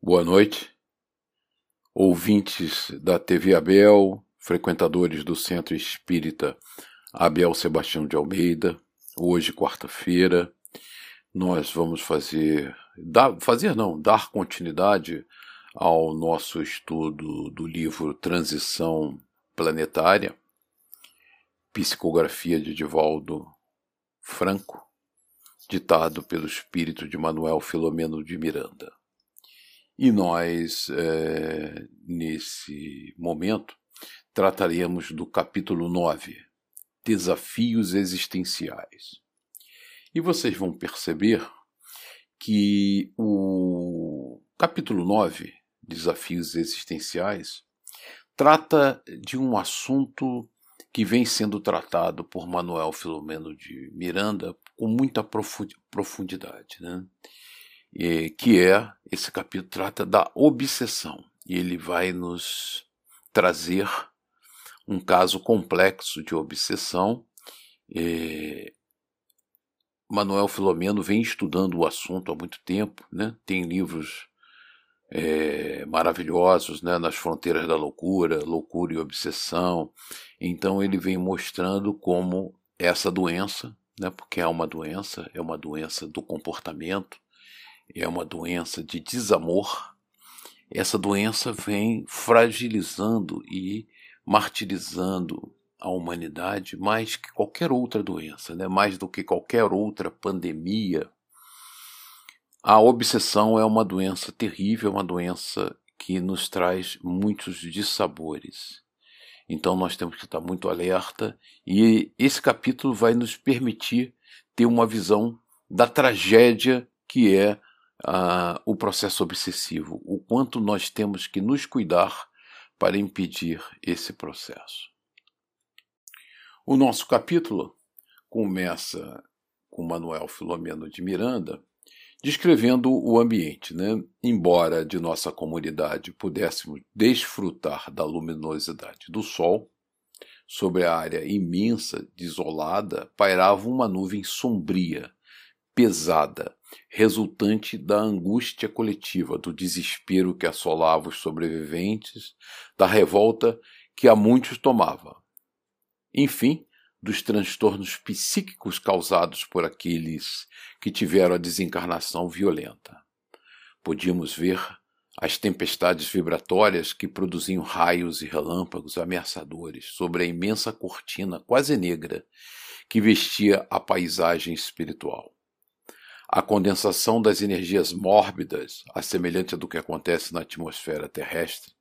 Boa noite, ouvintes da TV Abel, frequentadores do Centro Espírita Abel Sebastião de Almeida. Hoje, quarta-feira, nós vamos fazer, dar, fazer não, dar continuidade ao nosso estudo do livro Transição Planetária, psicografia de Divaldo Franco, ditado pelo espírito de Manuel Filomeno de Miranda. E nós, é, nesse momento, trataremos do capítulo 9, Desafios Existenciais. E vocês vão perceber que o capítulo 9, Desafios Existenciais, trata de um assunto que vem sendo tratado por Manuel Filomeno de Miranda com muita profundidade. Né? Que é, esse capítulo trata da obsessão. E ele vai nos trazer um caso complexo de obsessão. Manuel Filomeno vem estudando o assunto há muito tempo, né? tem livros é, maravilhosos né? nas fronteiras da loucura, loucura e obsessão. Então ele vem mostrando como essa doença, né? porque é uma doença, é uma doença do comportamento, é uma doença de desamor, essa doença vem fragilizando e martirizando a humanidade mais que qualquer outra doença, né? mais do que qualquer outra pandemia. A obsessão é uma doença terrível, uma doença que nos traz muitos dissabores. Então nós temos que estar muito alerta e esse capítulo vai nos permitir ter uma visão da tragédia que é uh, o processo obsessivo, o quanto nós temos que nos cuidar para impedir esse processo. O nosso capítulo começa com Manuel Filomeno de Miranda descrevendo o ambiente. Né? Embora de nossa comunidade pudéssemos desfrutar da luminosidade do sol, sobre a área imensa, desolada, pairava uma nuvem sombria, pesada, resultante da angústia coletiva, do desespero que assolava os sobreviventes, da revolta que a muitos tomava. Enfim, dos transtornos psíquicos causados por aqueles que tiveram a desencarnação violenta. Podíamos ver as tempestades vibratórias que produziam raios e relâmpagos ameaçadores sobre a imensa cortina quase negra que vestia a paisagem espiritual. A condensação das energias mórbidas, a semelhante do que acontece na atmosfera terrestre,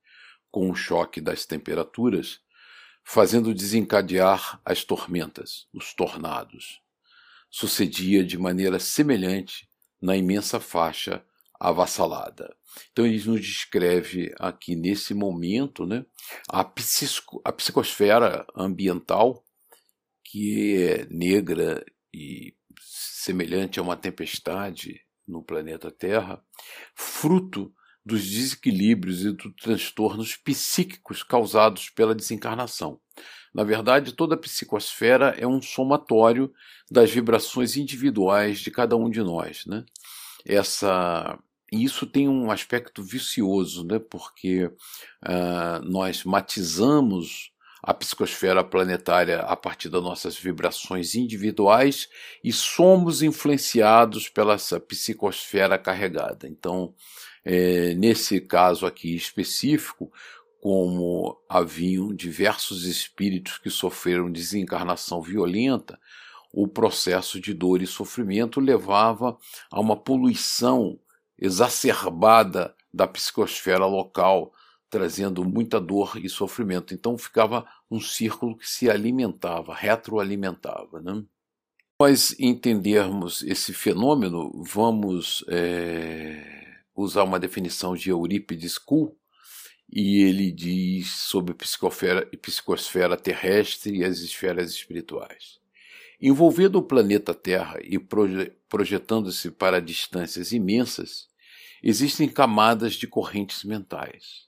com o choque das temperaturas, fazendo desencadear as tormentas, os tornados. Sucedia de maneira semelhante na imensa faixa avassalada. Então ele nos descreve aqui nesse momento né, a, psico, a psicosfera ambiental, que é negra e semelhante a uma tempestade no planeta Terra, fruto dos desequilíbrios e dos transtornos psíquicos causados pela desencarnação. Na verdade, toda a psicosfera é um somatório das vibrações individuais de cada um de nós. Né? Essa, isso tem um aspecto vicioso, né? porque uh, nós matizamos a psicosfera planetária a partir das nossas vibrações individuais e somos influenciados pela psicosfera carregada. Então, é, nesse caso aqui específico, como haviam diversos espíritos que sofreram desencarnação violenta, o processo de dor e sofrimento levava a uma poluição exacerbada da psicosfera local, trazendo muita dor e sofrimento. Então ficava um círculo que se alimentava, retroalimentava. Né? Nós entendermos esse fenômeno, vamos é, usar uma definição de Eurípides Kuhl, e ele diz sobre psicosfera, psicosfera terrestre e as esferas espirituais. Envolvendo o planeta Terra e proje projetando-se para distâncias imensas, existem camadas de correntes mentais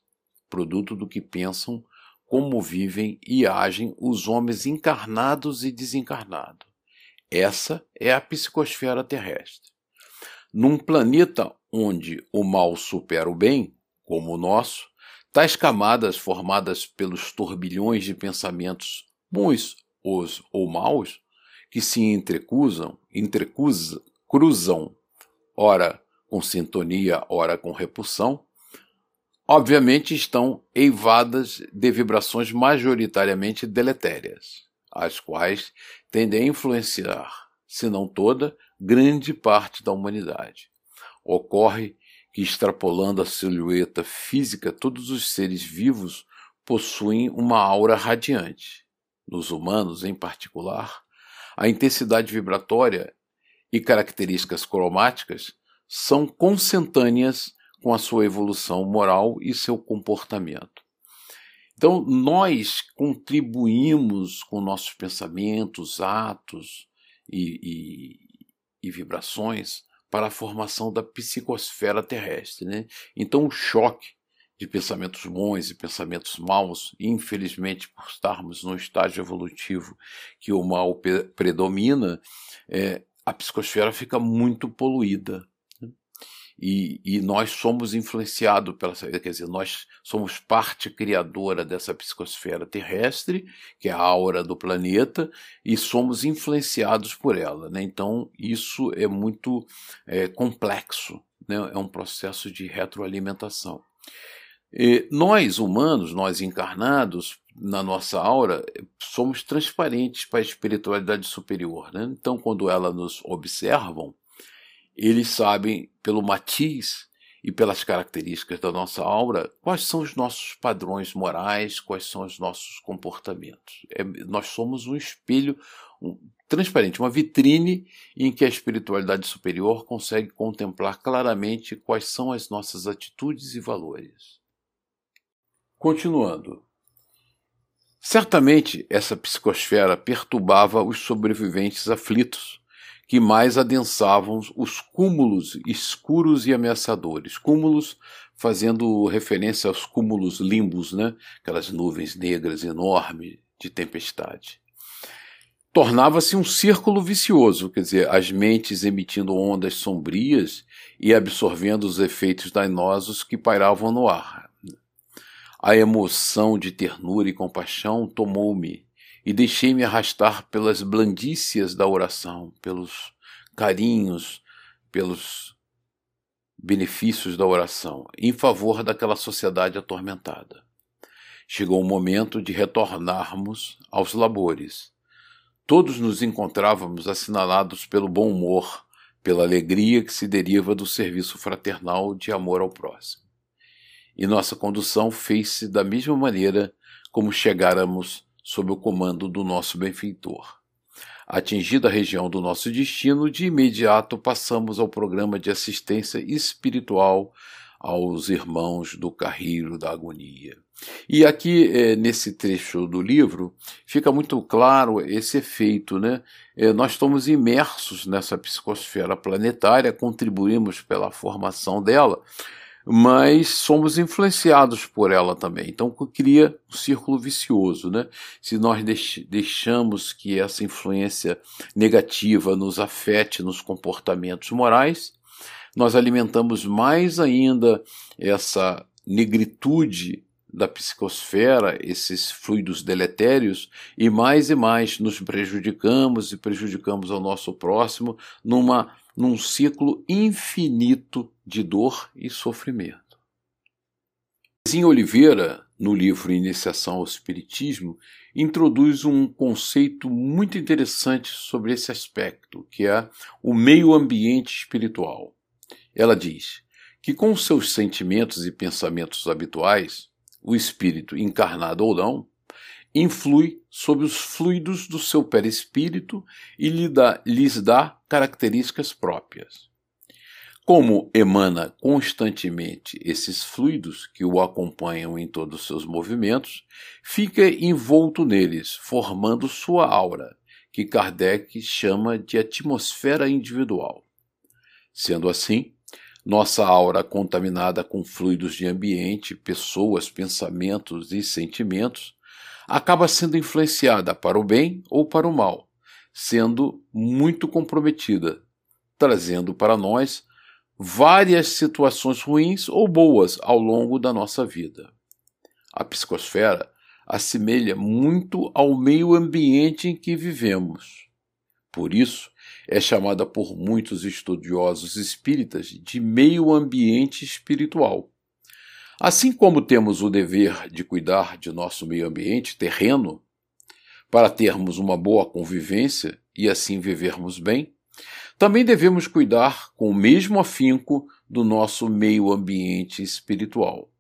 produto do que pensam, como vivem e agem os homens encarnados e desencarnados. Essa é a psicosfera terrestre. Num planeta onde o mal supera o bem, como o nosso, tais camadas formadas pelos turbilhões de pensamentos bons os, ou maus, que se entrecruzam, entrecruzam, cruzam, ora com sintonia, ora com repulsão, obviamente estão eivadas de vibrações majoritariamente deletérias, as quais tendem a influenciar, se não toda, grande parte da humanidade. Ocorre que, extrapolando a silhueta física, todos os seres vivos possuem uma aura radiante. Nos humanos, em particular, a intensidade vibratória e características cromáticas são consentâneas com a sua evolução moral e seu comportamento. Então, nós contribuímos com nossos pensamentos, atos e, e, e vibrações para a formação da psicosfera terrestre. Né? Então, o choque de pensamentos bons e pensamentos maus, infelizmente, por estarmos num estágio evolutivo que o mal predomina, é, a psicosfera fica muito poluída. E, e, nós somos influenciados pela, quer dizer, nós somos parte criadora dessa psicosfera terrestre, que é a aura do planeta, e somos influenciados por ela. Né? Então, isso é muito é, complexo, né? é um processo de retroalimentação. E nós, humanos, nós encarnados, na nossa aura, somos transparentes para a espiritualidade superior. Né? Então, quando ela nos observam, eles sabem pelo matiz e pelas características da nossa aura quais são os nossos padrões morais, quais são os nossos comportamentos. É, nós somos um espelho um, transparente, uma vitrine em que a espiritualidade superior consegue contemplar claramente quais são as nossas atitudes e valores. Continuando. Certamente essa psicosfera perturbava os sobreviventes aflitos que mais adensavam os cúmulos escuros e ameaçadores. Cúmulos fazendo referência aos cúmulos limbos, né? aquelas nuvens negras enormes de tempestade. Tornava-se um círculo vicioso, quer dizer, as mentes emitindo ondas sombrias e absorvendo os efeitos danosos que pairavam no ar. A emoção de ternura e compaixão tomou-me e deixei-me arrastar pelas blandícias da oração, pelos carinhos, pelos benefícios da oração, em favor daquela sociedade atormentada. Chegou o momento de retornarmos aos labores. Todos nos encontrávamos assinalados pelo bom humor, pela alegria que se deriva do serviço fraternal de amor ao próximo. E nossa condução fez-se da mesma maneira como chegáramos sob o comando do nosso benfeitor. Atingida a região do nosso destino, de imediato passamos ao programa de assistência espiritual aos irmãos do carreiro da agonia. E aqui, é, nesse trecho do livro, fica muito claro esse efeito, né? É, nós estamos imersos nessa psicosfera planetária, contribuímos pela formação dela, mas somos influenciados por ela também. Então cria um círculo vicioso, né? Se nós deixamos que essa influência negativa nos afete nos comportamentos morais, nós alimentamos mais ainda essa negritude da psicosfera, esses fluidos deletérios, e mais e mais nos prejudicamos e prejudicamos ao nosso próximo numa num ciclo infinito de dor e sofrimento. Zinho Oliveira, no livro Iniciação ao Espiritismo, introduz um conceito muito interessante sobre esse aspecto, que é o meio ambiente espiritual. Ela diz que, com seus sentimentos e pensamentos habituais, o espírito, encarnado ou não, influi sobre os fluidos do seu perispírito e lhe dá, lhes dá características próprias. Como emana constantemente esses fluidos que o acompanham em todos os seus movimentos, fica envolto neles, formando sua aura, que Kardec chama de atmosfera individual. Sendo assim, nossa aura contaminada com fluidos de ambiente, pessoas, pensamentos e sentimentos acaba sendo influenciada para o bem ou para o mal, sendo muito comprometida, trazendo para nós várias situações ruins ou boas ao longo da nossa vida. A psicosfera assemelha muito ao meio ambiente em que vivemos. Por isso, é chamada por muitos estudiosos espíritas de meio ambiente espiritual. Assim como temos o dever de cuidar de nosso meio ambiente terreno, para termos uma boa convivência e assim vivermos bem, também devemos cuidar com o mesmo afinco do nosso meio ambiente espiritual,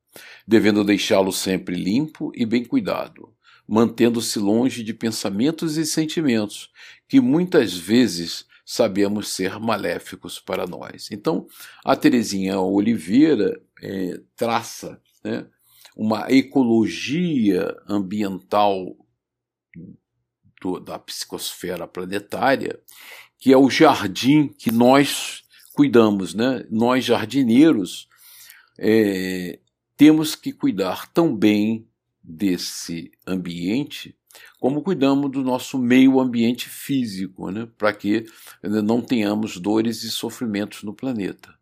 devendo deixá-lo sempre limpo e bem cuidado, mantendo-se longe de pensamentos e sentimentos que muitas vezes sabemos ser maléficos para nós. Então, a Terezinha Oliveira é, traça né, uma ecologia ambiental da psicosfera planetária, que é o jardim que nós cuidamos, né? Nós jardineiros é, temos que cuidar tão bem desse ambiente como cuidamos do nosso meio ambiente físico, né, para que não tenhamos dores e sofrimentos no planeta.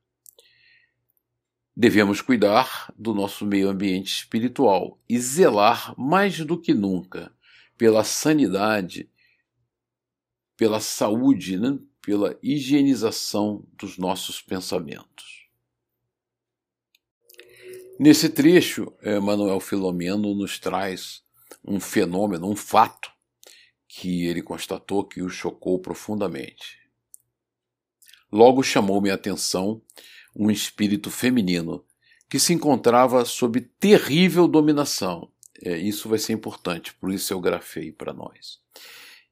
Devemos cuidar do nosso meio ambiente espiritual e zelar mais do que nunca pela sanidade, pela saúde, né, pela higienização dos nossos pensamentos. Nesse trecho, Manuel Filomeno nos traz um fenômeno, um fato que ele constatou que o chocou profundamente. Logo chamou-me a atenção um espírito feminino que se encontrava sob terrível dominação. É, isso vai ser importante, por isso eu grafei para nós.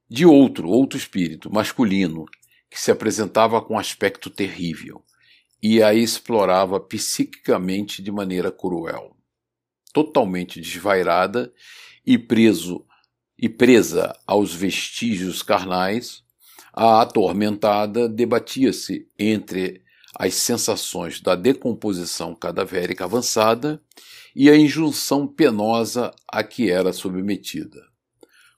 De outro, outro espírito, masculino, que se apresentava com aspecto terrível e a explorava psiquicamente de maneira cruel. Totalmente desvairada e preso e presa aos vestígios carnais, a atormentada debatia-se entre as sensações da decomposição cadavérica avançada e a injunção penosa a que era submetida.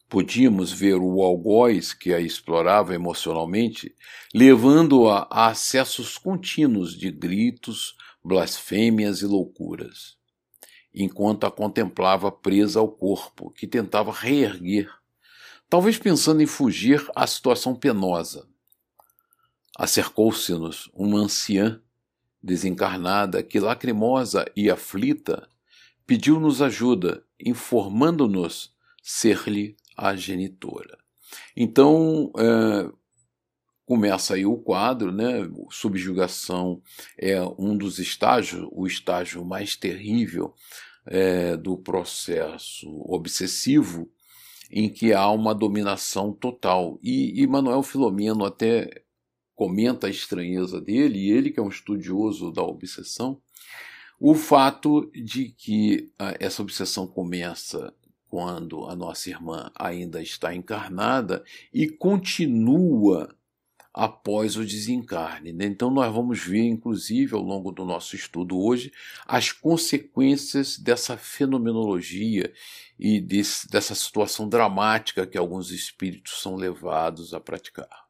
Podíamos ver o algoz que a explorava emocionalmente, levando-a a acessos contínuos de gritos, blasfêmias e loucuras enquanto a contemplava presa ao corpo, que tentava reerguer, talvez pensando em fugir à situação penosa. Acercou-se-nos uma anciã desencarnada que, lacrimosa e aflita, pediu-nos ajuda, informando-nos ser-lhe a genitora. Então, é, começa aí o quadro, né? Subjugação é um dos estágios, o estágio mais terrível é, do processo obsessivo em que há uma dominação total. E, e Manuel Filomeno até comenta a estranheza dele, e ele que é um estudioso da obsessão, o fato de que ah, essa obsessão começa quando a nossa irmã ainda está encarnada e continua após o desencarne. Né? Então, nós vamos ver, inclusive, ao longo do nosso estudo hoje, as consequências dessa fenomenologia e desse, dessa situação dramática que alguns espíritos são levados a praticar.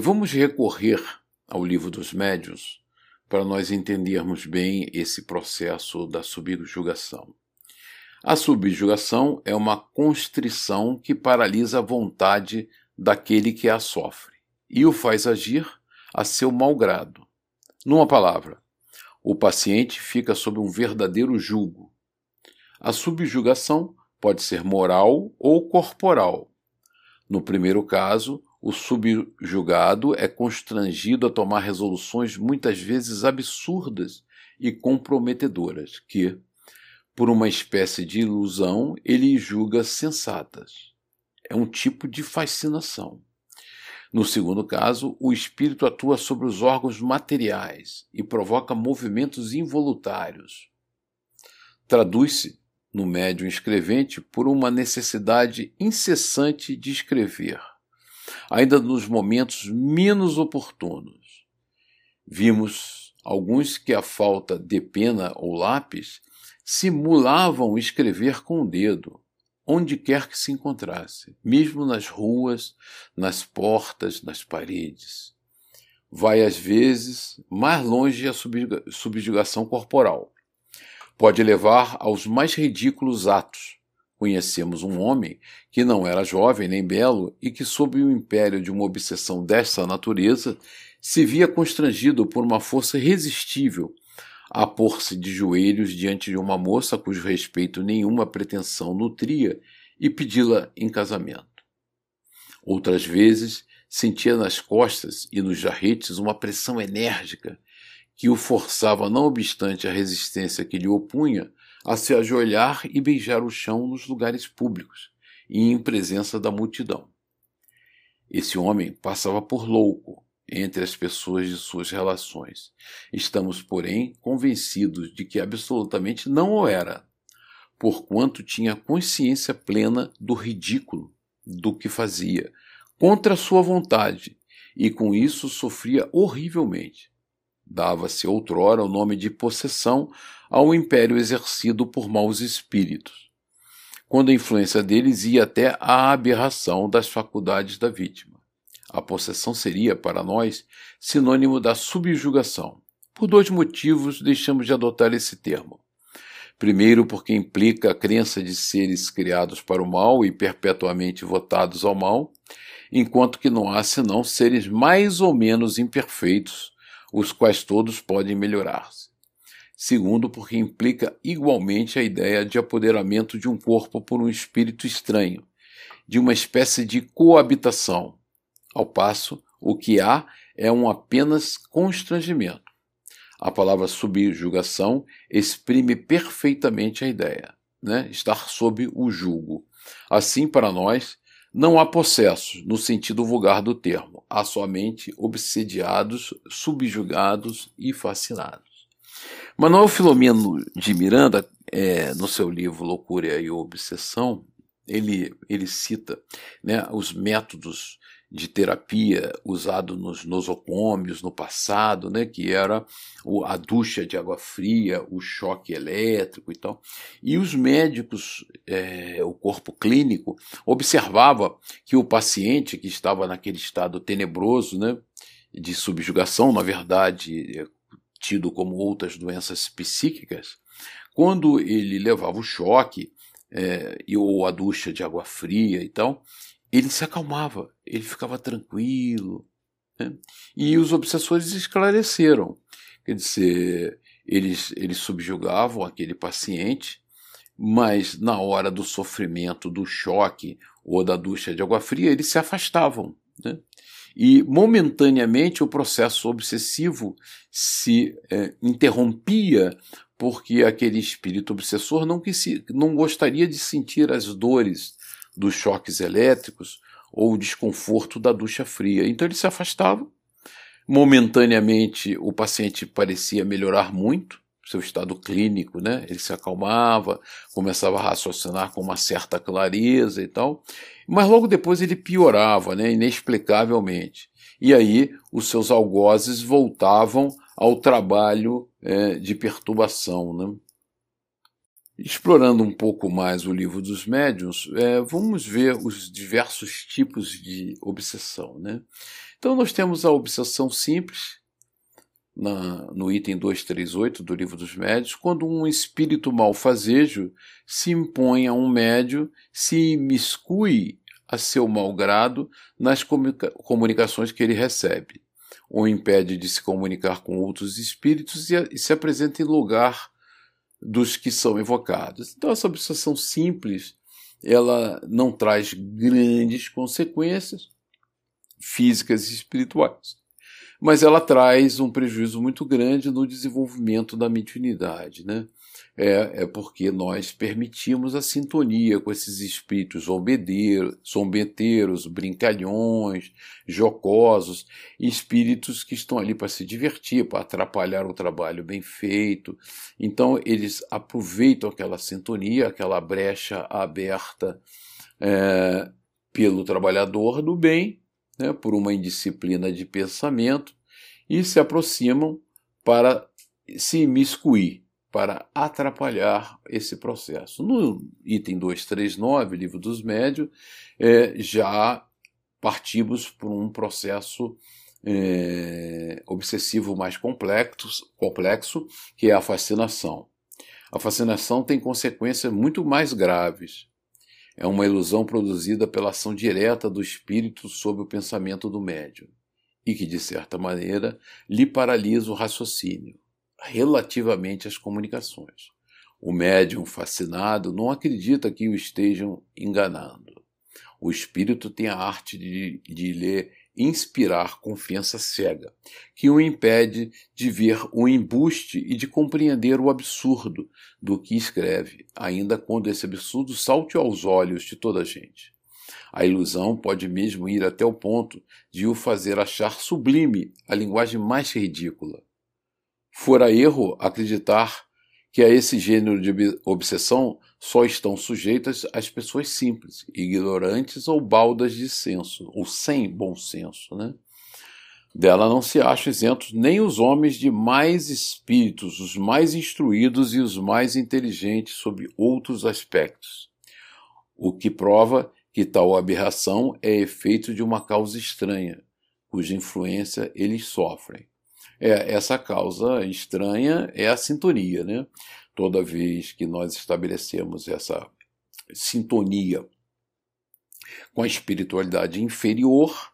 Vamos recorrer ao livro dos médiuns para nós entendermos bem esse processo da subjugação. A subjugação é uma constrição que paralisa a vontade daquele que a sofre e o faz agir a seu malgrado. Numa palavra, o paciente fica sob um verdadeiro jugo. A subjugação pode ser moral ou corporal. No primeiro caso, o subjugado é constrangido a tomar resoluções muitas vezes absurdas e comprometedoras, que, por uma espécie de ilusão, ele julga sensatas é um tipo de fascinação. No segundo caso, o espírito atua sobre os órgãos materiais e provoca movimentos involuntários. Traduz-se, no médium escrevente, por uma necessidade incessante de escrever, ainda nos momentos menos oportunos. Vimos alguns que, a falta de pena ou lápis, simulavam escrever com o dedo, onde quer que se encontrasse, mesmo nas ruas, nas portas, nas paredes. vai às vezes mais longe a subjugação corporal. Pode levar aos mais ridículos atos. Conhecemos um homem que não era jovem nem belo e que, sob o império de uma obsessão desta natureza, se via constrangido por uma força irresistível a pôr-se de joelhos diante de uma moça cujo respeito nenhuma pretensão nutria e pedi-la em casamento. Outras vezes sentia nas costas e nos jarretes uma pressão enérgica que o forçava, não obstante a resistência que lhe opunha, a se ajoelhar e beijar o chão nos lugares públicos e em presença da multidão. Esse homem passava por louco entre as pessoas de suas relações. Estamos, porém, convencidos de que absolutamente não o era, porquanto tinha consciência plena do ridículo do que fazia, contra sua vontade, e com isso sofria horrivelmente. Dava-se outrora o nome de possessão ao império exercido por maus espíritos, quando a influência deles ia até à aberração das faculdades da vítima. A possessão seria, para nós, sinônimo da subjugação. Por dois motivos deixamos de adotar esse termo. Primeiro, porque implica a crença de seres criados para o mal e perpetuamente votados ao mal, enquanto que não há senão seres mais ou menos imperfeitos, os quais todos podem melhorar-se. Segundo, porque implica igualmente a ideia de apoderamento de um corpo por um espírito estranho, de uma espécie de coabitação, ao passo o que há é um apenas constrangimento. A palavra subjugação exprime perfeitamente a ideia, né? estar sob o jugo. Assim, para nós, não há possessos no sentido vulgar do termo, há somente obsediados, subjugados e fascinados. Manuel Filomeno de Miranda, é, no seu livro Loucura e Obsessão, ele, ele cita né, os métodos de terapia usado nos nosocômios no passado, né, que era a ducha de água fria, o choque elétrico e tal. E os médicos, é, o corpo clínico, observava que o paciente que estava naquele estado tenebroso, né, de subjugação, na verdade, é, tido como outras doenças psíquicas, quando ele levava o choque é, ou a ducha de água fria e tal, ele se acalmava, ele ficava tranquilo. Né? E os obsessores esclareceram. Quer dizer, eles, eles subjugavam aquele paciente, mas na hora do sofrimento, do choque ou da ducha de água fria, eles se afastavam. Né? E momentaneamente o processo obsessivo se é, interrompia porque aquele espírito obsessor não, quis, não gostaria de sentir as dores dos choques elétricos ou o desconforto da ducha fria. Então ele se afastava. Momentaneamente o paciente parecia melhorar muito, seu estado clínico, né? Ele se acalmava, começava a raciocinar com uma certa clareza e tal. Mas logo depois ele piorava, né? Inexplicavelmente. E aí os seus algozes voltavam ao trabalho é, de perturbação, né? Explorando um pouco mais o livro dos médiuns, é, vamos ver os diversos tipos de obsessão. Né? Então, nós temos a obsessão simples, na, no item 238 do livro dos médios, quando um espírito malfazejo se impõe a um médio, se imiscui a seu mau grado nas comunica comunicações que ele recebe, ou impede de se comunicar com outros espíritos e, e se apresenta em lugar dos que são evocados. Então essa obsessão simples, ela não traz grandes consequências físicas e espirituais mas ela traz um prejuízo muito grande no desenvolvimento da mediunidade, né? É, é porque nós permitimos a sintonia com esses espíritos zombeteiros, zombeteiros, brincalhões, jocosos, espíritos que estão ali para se divertir, para atrapalhar o trabalho bem feito. Então, eles aproveitam aquela sintonia, aquela brecha aberta é, pelo trabalhador do bem né, por uma indisciplina de pensamento e se aproximam para se imiscuir, para atrapalhar esse processo. No item 239, livro dos médios, é, já partimos por um processo é, obsessivo mais complexo, complexo, que é a fascinação. A fascinação tem consequências muito mais graves. É uma ilusão produzida pela ação direta do espírito sobre o pensamento do médium e que, de certa maneira, lhe paralisa o raciocínio relativamente às comunicações. O médium fascinado não acredita que o estejam enganando. O espírito tem a arte de, de lhe inspirar confiança cega, que o impede de ver o embuste e de compreender o absurdo do que escreve, ainda quando esse absurdo salte aos olhos de toda a gente. A ilusão pode mesmo ir até o ponto de o fazer achar sublime a linguagem mais ridícula. Fora erro acreditar que a esse gênero de obsessão só estão sujeitas as pessoas simples, ignorantes ou baldas de senso, ou sem bom senso. Né? Dela não se acham isentos nem os homens de mais espíritos, os mais instruídos e os mais inteligentes sobre outros aspectos, o que prova que tal aberração é efeito de uma causa estranha, cuja influência eles sofrem é, essa causa estranha é a sintonia. Né? Toda vez que nós estabelecemos essa sintonia com a espiritualidade inferior,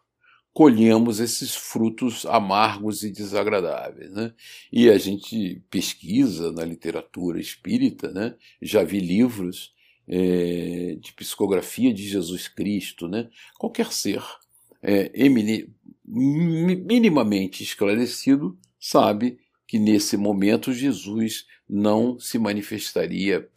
colhemos esses frutos amargos e desagradáveis. Né? E a gente pesquisa na literatura espírita, né? já vi livros é, de psicografia de Jesus Cristo, né? qualquer ser é, minimamente esclarecido sabe que nesse momento Jesus não se manifestaria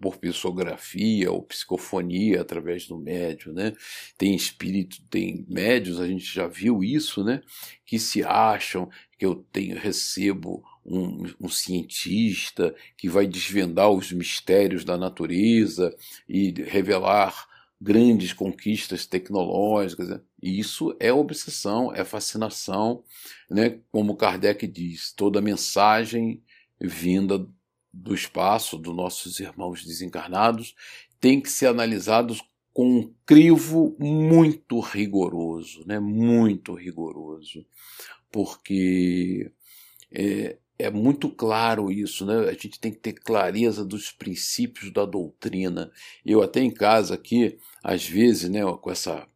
por psicografia ou psicofonia através do médio, né? Tem espírito, tem médios, a gente já viu isso, né? Que se acham que eu tenho recebo um, um, cientista que vai desvendar os mistérios da natureza e revelar grandes conquistas tecnológicas. Né? E isso é obsessão, é fascinação, né? como Kardec diz, toda mensagem vinda do espaço dos nossos irmãos desencarnados tem que ser analisados com um crivo muito rigoroso, né? muito rigoroso, porque é, é muito claro isso, né? A gente tem que ter clareza dos princípios da doutrina. Eu até em casa aqui, às vezes, né, com essa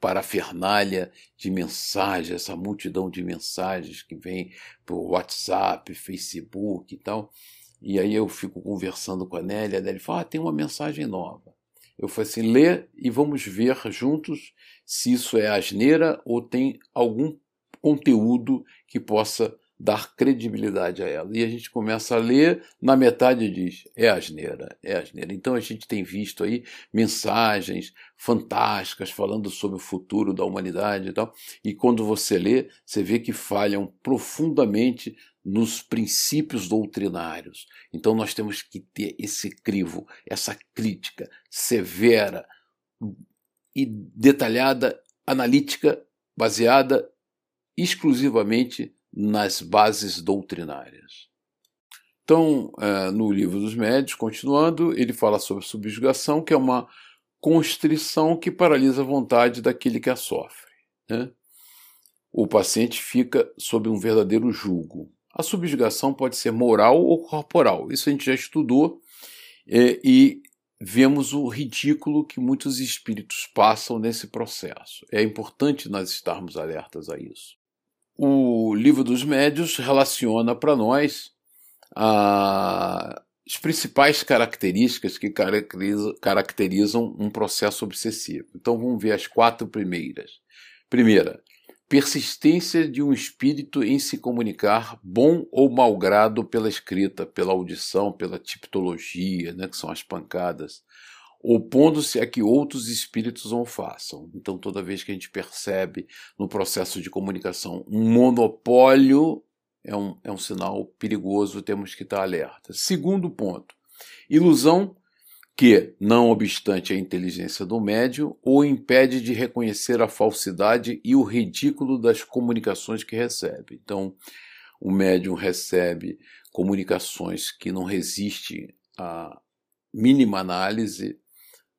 parafernália de mensagens, essa multidão de mensagens que vem por WhatsApp, Facebook e tal. E aí eu fico conversando com a Nélia, a Nélia fala, ah, tem uma mensagem nova. Eu falei assim, lê e vamos ver juntos se isso é asneira ou tem algum conteúdo que possa dar credibilidade a ela. E a gente começa a ler, na metade diz: é asneira, é asneira. Então a gente tem visto aí mensagens fantásticas falando sobre o futuro da humanidade e tal. E quando você lê, você vê que falham profundamente nos princípios doutrinários. Então nós temos que ter esse crivo, essa crítica severa e detalhada, analítica, baseada exclusivamente nas bases doutrinárias. Então, é, no livro dos médios, continuando, ele fala sobre subjugação, que é uma constrição que paralisa a vontade daquele que a sofre. Né? O paciente fica sob um verdadeiro jugo. A subjugação pode ser moral ou corporal. Isso a gente já estudou é, e vemos o ridículo que muitos espíritos passam nesse processo. É importante nós estarmos alertas a isso o livro dos médios relaciona para nós as principais características que caracterizam, um processo obsessivo. Então vamos ver as quatro primeiras. Primeira, persistência de um espírito em se comunicar bom ou mau grado pela escrita, pela audição, pela tipologia, né, que são as pancadas, opondo-se a que outros espíritos não façam. Então, toda vez que a gente percebe no processo de comunicação um monopólio, é um, é um sinal perigoso, temos que estar alerta. Segundo ponto, ilusão que, não obstante a inteligência do médium, o impede de reconhecer a falsidade e o ridículo das comunicações que recebe. Então, o médium recebe comunicações que não resistem à mínima análise,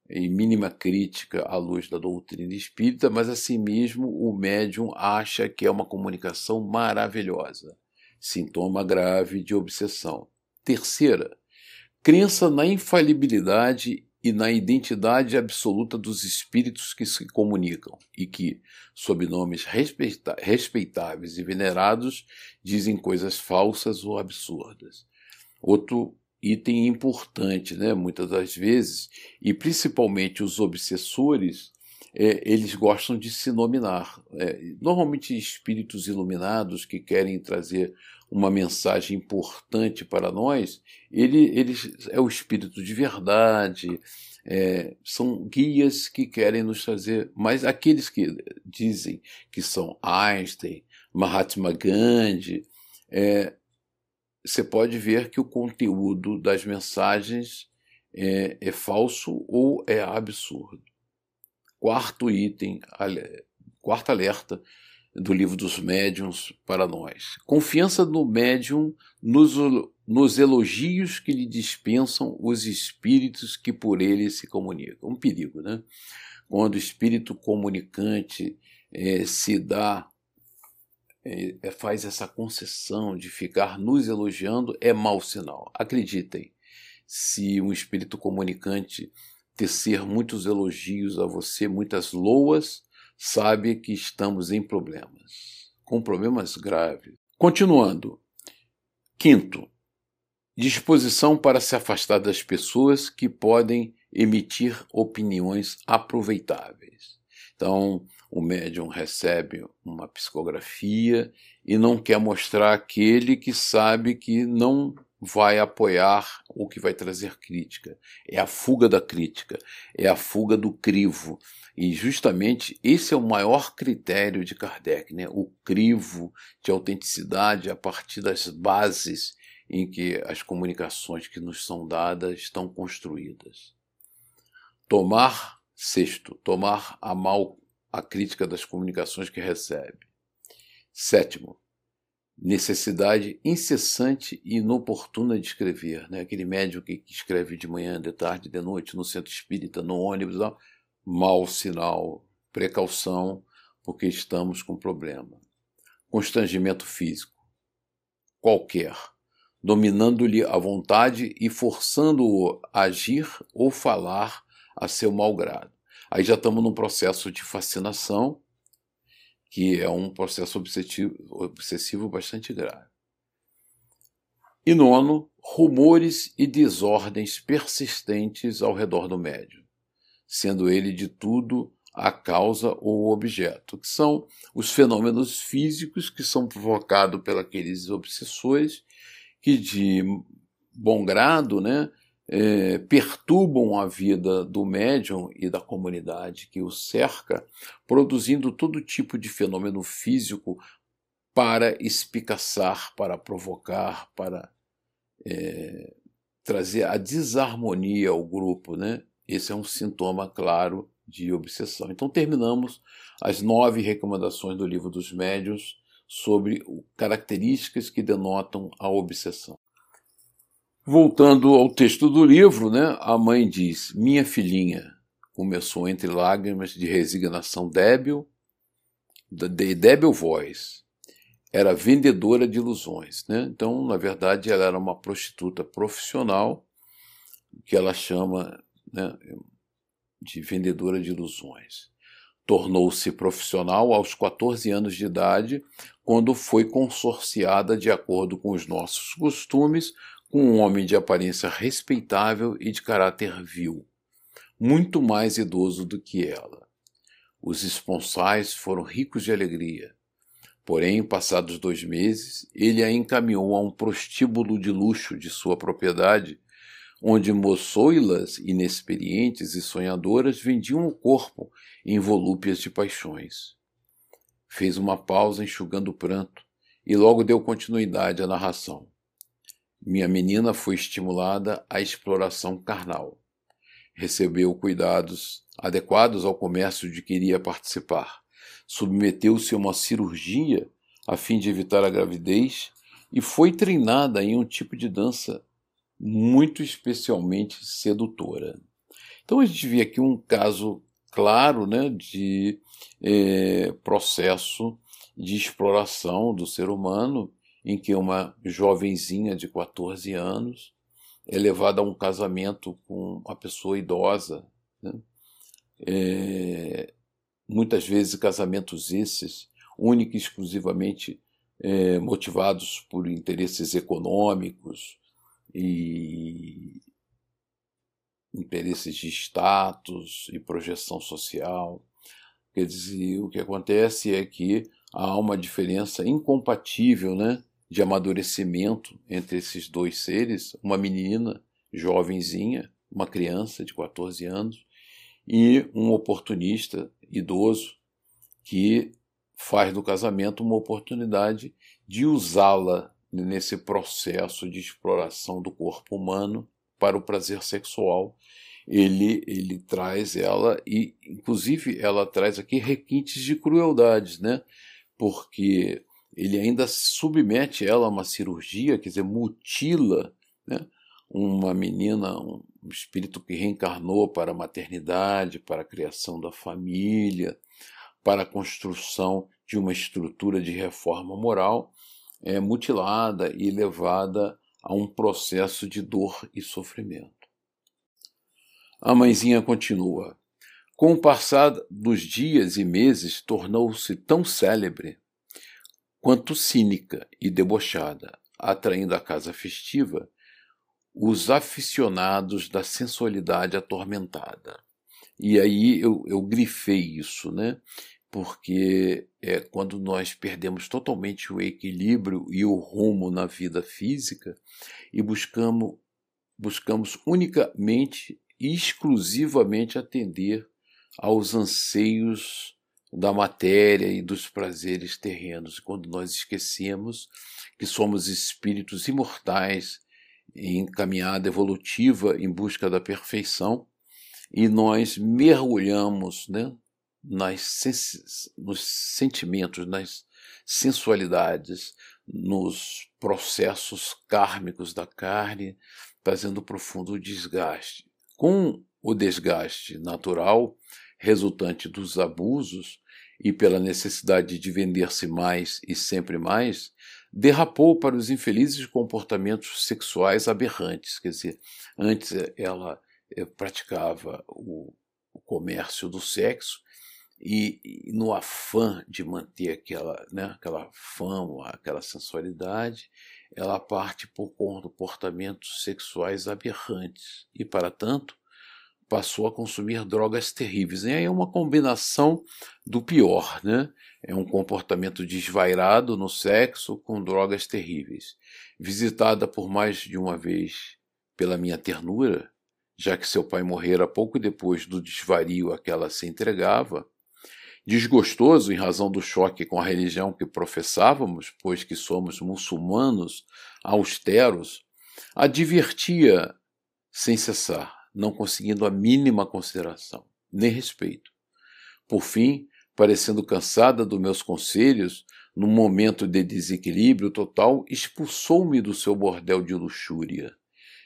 e mínima crítica à luz da doutrina espírita, mas assim mesmo o médium acha que é uma comunicação maravilhosa. Sintoma grave de obsessão. Terceira, crença na infalibilidade e na identidade absoluta dos espíritos que se comunicam e que, sob nomes respeita respeitáveis e venerados, dizem coisas falsas ou absurdas. Outro item importante, né? muitas das vezes, e principalmente os obsessores, é, eles gostam de se nominar. É, normalmente, espíritos iluminados que querem trazer uma mensagem importante para nós, ele, ele é o espírito de verdade, é, são guias que querem nos trazer, mas aqueles que dizem que são Einstein, Mahatma Gandhi, é, você pode ver que o conteúdo das mensagens é, é falso ou é absurdo. Quarto item, quarto alerta do livro dos médiuns para nós. Confiança no médium nos, nos elogios que lhe dispensam os espíritos que por ele se comunicam. Um perigo, né? Quando o espírito comunicante é, se dá faz essa concessão de ficar nos elogiando é mau sinal. Acreditem, se um espírito comunicante tecer muitos elogios a você, muitas loas, sabe que estamos em problemas, com problemas graves. Continuando. Quinto, disposição para se afastar das pessoas que podem emitir opiniões aproveitáveis. Então, o médium recebe uma psicografia e não quer mostrar aquele que sabe que não vai apoiar o que vai trazer crítica. É a fuga da crítica, é a fuga do crivo. E justamente esse é o maior critério de Kardec, né? o crivo de autenticidade a partir das bases em que as comunicações que nos são dadas estão construídas. Tomar, sexto, tomar a mal a crítica das comunicações que recebe. Sétimo, necessidade incessante e inoportuna de escrever. Né? Aquele médico que escreve de manhã, de tarde, de noite, no centro espírita, no ônibus, não. mau sinal, precaução, porque estamos com problema. Constrangimento físico, qualquer, dominando-lhe a vontade e forçando-o a agir ou falar a seu malgrado. Aí já estamos num processo de fascinação, que é um processo obsessivo, obsessivo bastante grave. E nono, rumores e desordens persistentes ao redor do médium, sendo ele de tudo a causa ou o objeto, que são os fenômenos físicos que são provocados pelos obsessores, que de bom grado, né, é, perturbam a vida do médium e da comunidade que o cerca, produzindo todo tipo de fenômeno físico para espicaçar, para provocar, para é, trazer a desarmonia ao grupo. Né? Esse é um sintoma claro de obsessão. Então, terminamos as nove recomendações do livro dos médiuns sobre características que denotam a obsessão. Voltando ao texto do livro, né, a mãe diz: Minha filhinha começou entre lágrimas de resignação débil, de débil voz. Era vendedora de ilusões. Né? Então, na verdade, ela era uma prostituta profissional, que ela chama né, de vendedora de ilusões. Tornou-se profissional aos 14 anos de idade, quando foi consorciada de acordo com os nossos costumes com um homem de aparência respeitável e de caráter vil, muito mais idoso do que ela. Os esponsais foram ricos de alegria. Porém, passados dois meses, ele a encaminhou a um prostíbulo de luxo de sua propriedade, onde moçoilas inexperientes e sonhadoras vendiam o corpo em volúpias de paixões. Fez uma pausa enxugando o pranto e logo deu continuidade à narração. Minha menina foi estimulada à exploração carnal. Recebeu cuidados adequados ao comércio de que iria participar. Submeteu-se a uma cirurgia a fim de evitar a gravidez e foi treinada em um tipo de dança muito especialmente sedutora. Então a gente vê aqui um caso claro né, de é, processo de exploração do ser humano, em que uma jovenzinha de 14 anos é levada a um casamento com uma pessoa idosa. Né? É, muitas vezes casamentos esses, única e exclusivamente é, motivados por interesses econômicos e interesses de status e projeção social. Quer dizer, o que acontece é que há uma diferença incompatível né, de amadurecimento entre esses dois seres, uma menina jovenzinha, uma criança de 14 anos, e um oportunista idoso que faz do casamento uma oportunidade de usá-la nesse processo de exploração do corpo humano para o prazer sexual. Ele, ele traz ela, e inclusive ela traz aqui requintes de crueldades, né? porque ele ainda submete ela a uma cirurgia, quer dizer, mutila né? uma menina, um espírito que reencarnou para a maternidade, para a criação da família, para a construção de uma estrutura de reforma moral, é mutilada e levada a um processo de dor e sofrimento. A mãezinha continua. Com o passar dos dias e meses, tornou-se tão célebre quanto cínica e debochada, atraindo à casa festiva os aficionados da sensualidade atormentada. E aí eu, eu grifei isso, né? porque é quando nós perdemos totalmente o equilíbrio e o rumo na vida física e buscamos, buscamos unicamente e exclusivamente atender aos anseios da matéria e dos prazeres terrenos, quando nós esquecemos que somos espíritos imortais em caminhada evolutiva em busca da perfeição e nós mergulhamos né, nas, nos sentimentos, nas sensualidades, nos processos kármicos da carne, trazendo profundo desgaste. Com o desgaste natural resultante dos abusos e pela necessidade de vender-se mais e sempre mais, derrapou para os infelizes comportamentos sexuais aberrantes. Quer dizer, antes ela eh, praticava o comércio do sexo e, e, no afã de manter aquela, né, aquela fama, aquela sensualidade, ela parte por comportamentos sexuais aberrantes e, para tanto, passou a consumir drogas terríveis. E aí é uma combinação do pior, né? É um comportamento desvairado no sexo com drogas terríveis. Visitada por mais de uma vez pela minha ternura, já que seu pai morrera pouco depois do desvario a que ela se entregava, desgostoso em razão do choque com a religião que professávamos, pois que somos muçulmanos austeros, advertia sem cessar, não conseguindo a mínima consideração, nem respeito. Por fim, parecendo cansada dos meus conselhos, num momento de desequilíbrio total, expulsou-me do seu bordel de luxúria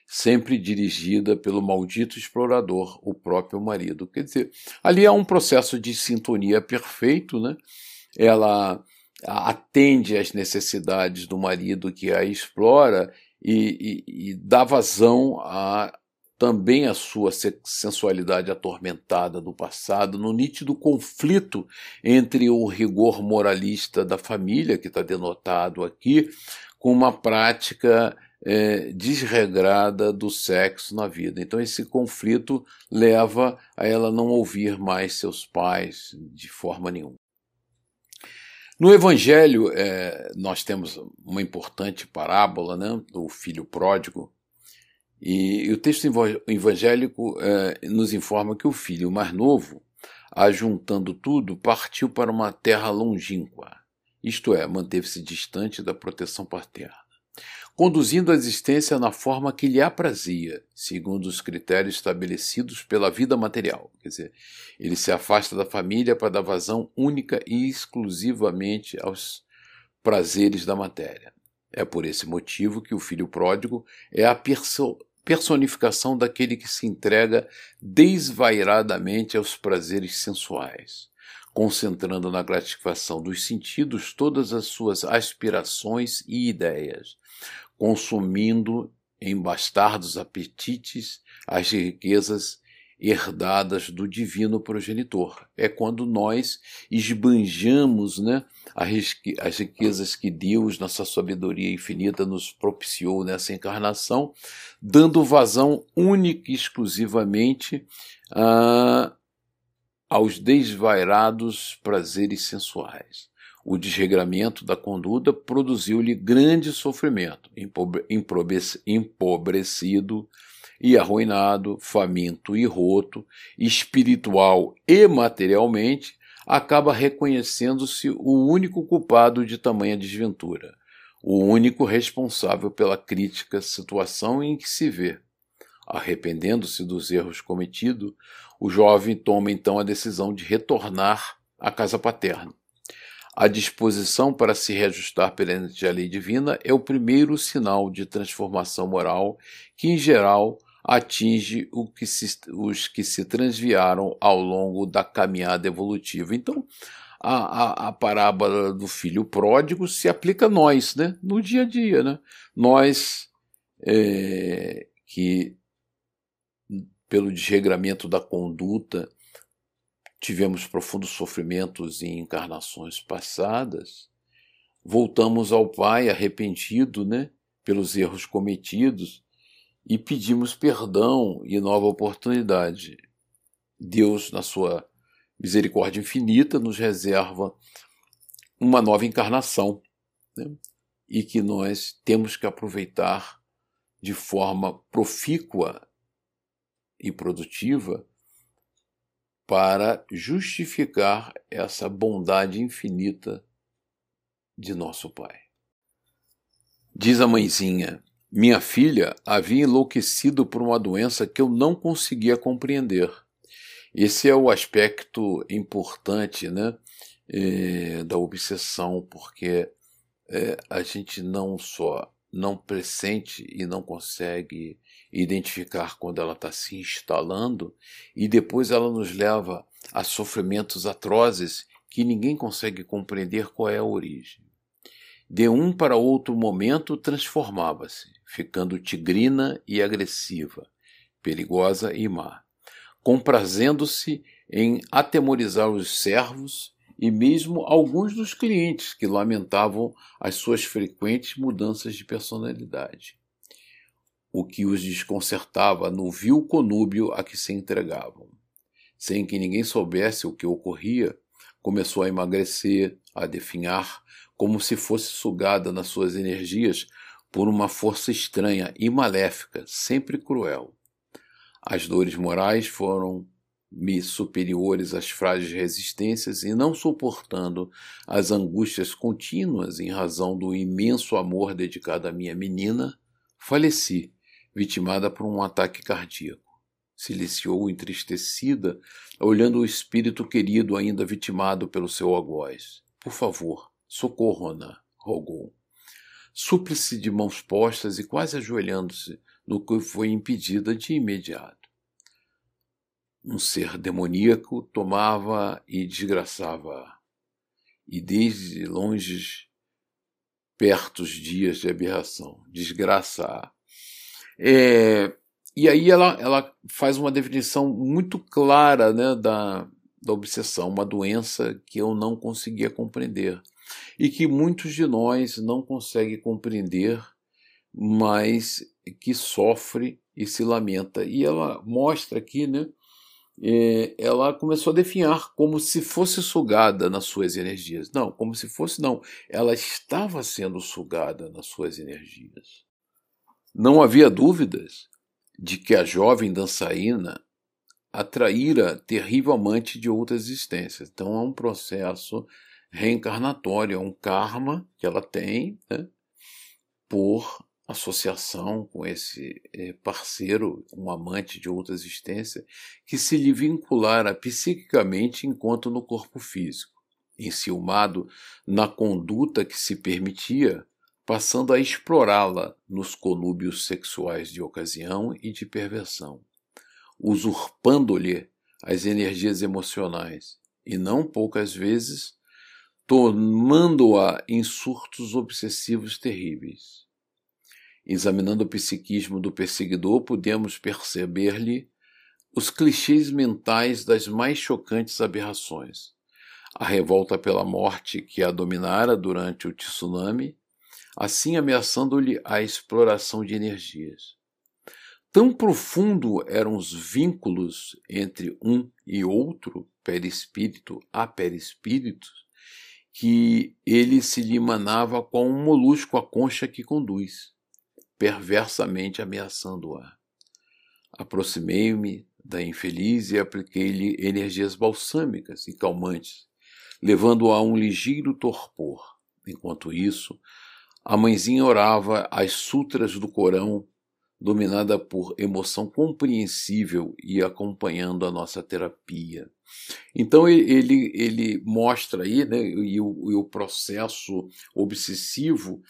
sempre dirigida pelo maldito explorador, o próprio marido. Quer dizer, ali há um processo de sintonia perfeito, né? Ela atende às necessidades do marido que a explora e, e, e dá vazão a também a sua sensualidade atormentada do passado, no nítido conflito entre o rigor moralista da família, que está denotado aqui, com uma prática é, desregrada do sexo na vida. Então, esse conflito leva a ela não ouvir mais seus pais de forma nenhuma. No Evangelho, é, nós temos uma importante parábola né, do filho pródigo, e, e o texto evangélico é, nos informa que o filho mais novo, ajuntando tudo, partiu para uma terra longínqua, isto é, manteve-se distante da proteção paterna conduzindo a existência na forma que lhe aprazia, segundo os critérios estabelecidos pela vida material. Quer dizer, ele se afasta da família para dar vazão única e exclusivamente aos prazeres da matéria. É por esse motivo que o filho pródigo é a perso personificação daquele que se entrega desvairadamente aos prazeres sensuais, concentrando na gratificação dos sentidos todas as suas aspirações e ideias, consumindo em bastardos apetites as riquezas herdadas do divino progenitor. É quando nós esbanjamos né, as riquezas que Deus, na sua sabedoria infinita, nos propiciou nessa encarnação, dando vazão única e exclusivamente ah, aos desvairados prazeres sensuais. O desregramento da conduta produziu-lhe grande sofrimento, empobrecido, e arruinado, faminto e roto, espiritual e materialmente, acaba reconhecendo-se o único culpado de tamanha desventura, o único responsável pela crítica situação em que se vê. Arrependendo-se dos erros cometidos, o jovem toma então a decisão de retornar à casa paterna. A disposição para se reajustar perante a lei divina é o primeiro sinal de transformação moral que, em geral, atinge que se, os que se transviaram ao longo da caminhada evolutiva. Então, a, a, a, parábola do filho pródigo se aplica a nós, né? no dia a dia. Né? Nós é, que, pelo desregramento da conduta, tivemos profundos sofrimentos em encarnações passadas, voltamos ao Pai arrependido né? pelos erros cometidos e pedimos perdão e nova oportunidade. Deus, na sua misericórdia infinita, nos reserva uma nova encarnação né? e que nós temos que aproveitar de forma profícua e produtiva para justificar essa bondade infinita de nosso Pai. Diz a mãezinha: minha filha havia enlouquecido por uma doença que eu não conseguia compreender. Esse é o aspecto importante né, é, da obsessão, porque é, a gente não só não pressente e não consegue identificar quando ela está se instalando, e depois ela nos leva a sofrimentos atrozes que ninguém consegue compreender qual é a origem. De um para outro momento transformava-se ficando tigrina e agressiva, perigosa e má, comprazendo-se em atemorizar os servos e mesmo alguns dos clientes que lamentavam as suas frequentes mudanças de personalidade, o que os desconcertava no vil conúbio a que se entregavam. Sem que ninguém soubesse o que ocorria, começou a emagrecer, a definhar, como se fosse sugada nas suas energias por uma força estranha e maléfica, sempre cruel. As dores morais foram-me superiores às frágeis resistências e, não suportando as angústias contínuas em razão do imenso amor dedicado à minha menina, faleci, vitimada por um ataque cardíaco. Siliciou entristecida, olhando o espírito querido ainda vitimado pelo seu algoz. Por favor, socorro-na, rogou súplice de mãos postas e quase ajoelhando-se no que foi impedida de imediato. Um ser demoníaco tomava e desgraçava, e desde longe perto os dias de aberração, desgraça. É, e aí ela, ela faz uma definição muito clara né, da, da obsessão, uma doença que eu não conseguia compreender e que muitos de nós não conseguem compreender, mas que sofre e se lamenta. E ela mostra aqui, né? É, ela começou a definhar como se fosse sugada nas suas energias. Não, como se fosse, não. Ela estava sendo sugada nas suas energias. Não havia dúvidas de que a jovem dançarina atraíra terrível amante de outras existências. Então é um processo reencarnatória, um karma que ela tem né, por associação com esse eh, parceiro, um amante de outra existência, que se lhe vinculara psiquicamente enquanto no corpo físico. Enciumado na conduta que se permitia, passando a explorá-la nos conúbios sexuais de ocasião e de perversão, usurpando-lhe as energias emocionais e não poucas vezes tornando-a em surtos obsessivos terríveis. Examinando o psiquismo do perseguidor, podemos perceber-lhe os clichês mentais das mais chocantes aberrações. A revolta pela morte que a dominara durante o tsunami, assim ameaçando-lhe a exploração de energias. Tão profundo eram os vínculos entre um e outro, perispírito a perispírito, que ele se lhe manava com um molusco a concha que conduz, perversamente ameaçando-a. Aproximei-me da infeliz e apliquei-lhe energias balsâmicas e calmantes, levando-a a um ligeiro torpor. Enquanto isso, a mãezinha orava as sutras do Corão dominada por emoção compreensível e acompanhando a nossa terapia. Então ele, ele mostra aí, né, e o, e o processo obsessivo,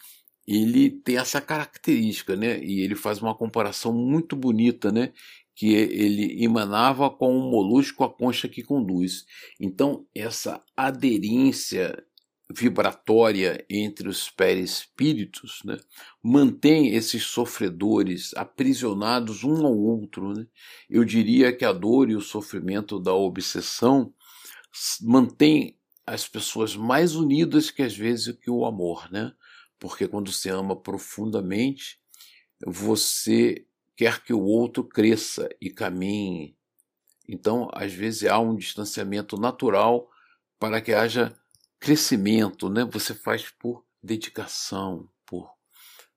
ele tem essa característica, né, e ele faz uma comparação muito bonita, né, que ele emanava com um molusco a concha que conduz. Então essa aderência vibratória entre os perispíritos, né, mantém esses sofredores aprisionados um ao outro. Né? Eu diria que a dor e o sofrimento da obsessão mantém as pessoas mais unidas que às vezes que o amor, né? Porque quando você ama profundamente, você quer que o outro cresça e caminhe. Então, às vezes há um distanciamento natural para que haja crescimento, né? Você faz por dedicação, por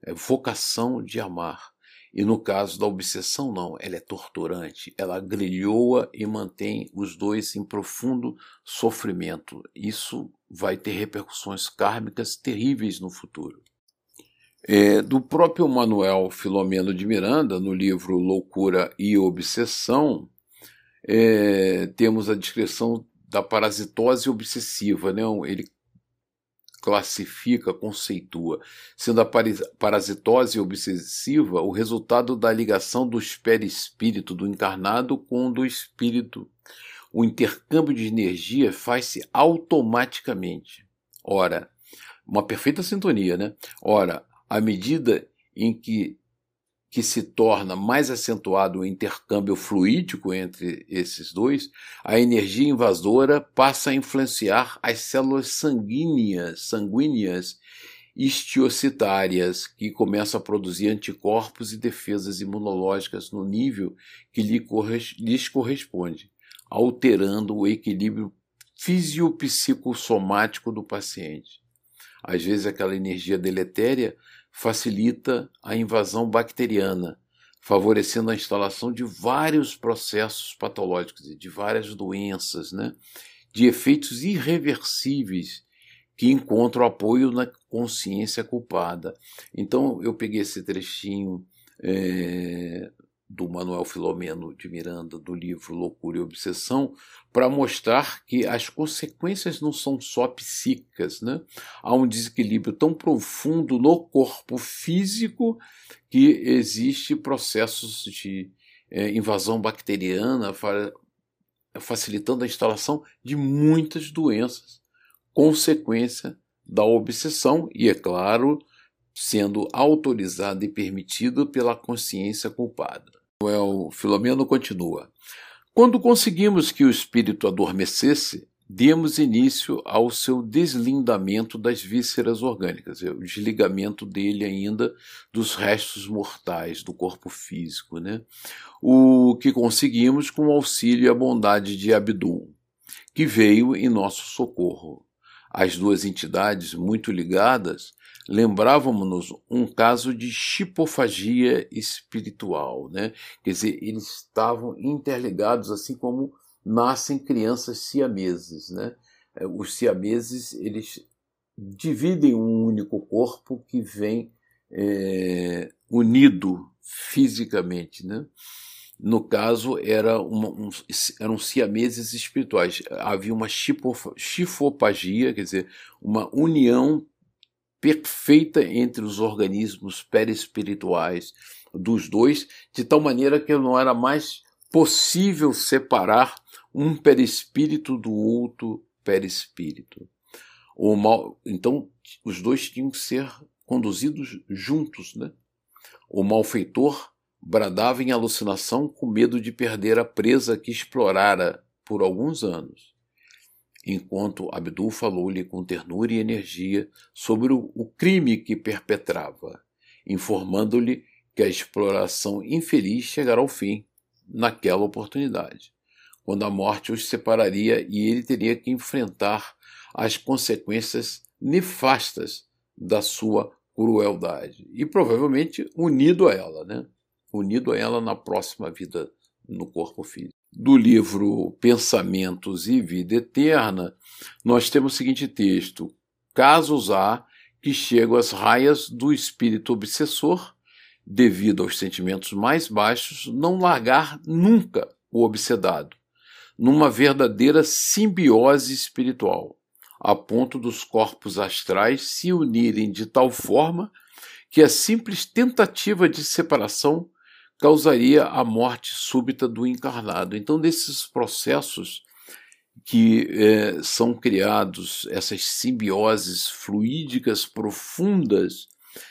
é, vocação de amar. E no caso da obsessão, não, ela é torturante, ela grilhoa e mantém os dois em profundo sofrimento. Isso vai ter repercussões kármicas terríveis no futuro. É, do próprio Manuel Filomeno de Miranda, no livro Loucura e Obsessão, é, temos a descrição da parasitose obsessiva, né? Ele classifica, conceitua, sendo a parasitose obsessiva o resultado da ligação do perispírito do encarnado com o do espírito. O intercâmbio de energia faz-se automaticamente. Ora, uma perfeita sintonia, né? Ora, à medida em que que se torna mais acentuado o intercâmbio fluídico entre esses dois, a energia invasora passa a influenciar as células sanguíneas, sanguíneas histiocitárias, que começam a produzir anticorpos e defesas imunológicas no nível que lhes corresponde, alterando o equilíbrio fisiopsicossomático do paciente. Às vezes aquela energia deletéria facilita a invasão bacteriana, favorecendo a instalação de vários processos patológicos, de várias doenças, né? de efeitos irreversíveis que encontram apoio na consciência culpada. Então eu peguei esse trechinho é, do Manuel Filomeno de Miranda, do livro Loucura e Obsessão, para mostrar que as consequências não são só psíquicas. Né? Há um desequilíbrio tão profundo no corpo físico que existe processos de é, invasão bacteriana, facilitando a instalação de muitas doenças, consequência da obsessão e, é claro, sendo autorizada e permitida pela consciência culpada. O Filomeno continua. Quando conseguimos que o espírito adormecesse, demos início ao seu deslindamento das vísceras orgânicas, o desligamento dele ainda dos restos mortais do corpo físico, né? O que conseguimos com o auxílio e a bondade de Abdul, que veio em nosso socorro. As duas entidades muito ligadas lembrávamos-nos um caso de chipofagia espiritual, né? Quer dizer, eles estavam interligados assim como nascem crianças siameses, né? É, os siameses, eles dividem um único corpo que vem é, unido fisicamente, né? No caso, era uma, um, eram siameses espirituais. Havia uma chifofagia, quer dizer, uma união perfeita entre os organismos perispirituais dos dois, de tal maneira que não era mais possível separar um perispírito do outro perispírito. Mal, então, os dois tinham que ser conduzidos juntos. Né? O malfeitor bradava em alucinação com medo de perder a presa que explorara por alguns anos, enquanto Abdul falou-lhe com ternura e energia sobre o, crime que perpetrava, informando-lhe que a exploração infeliz chegará ao fim naquela oportunidade, quando a morte os separaria e ele teria que enfrentar as consequências nefastas da sua crueldade e provavelmente unido a ela, né? Unido a ela na próxima vida no corpo físico. Do livro Pensamentos e Vida Eterna, nós temos o seguinte texto: casos há que chegam às raias do espírito obsessor, devido aos sentimentos mais baixos, não largar nunca o obsedado, numa verdadeira simbiose espiritual a ponto dos corpos astrais se unirem de tal forma que a simples tentativa de separação causaria a morte súbita do encarnado. Então, desses processos que é, são criados, essas simbioses fluídicas profundas,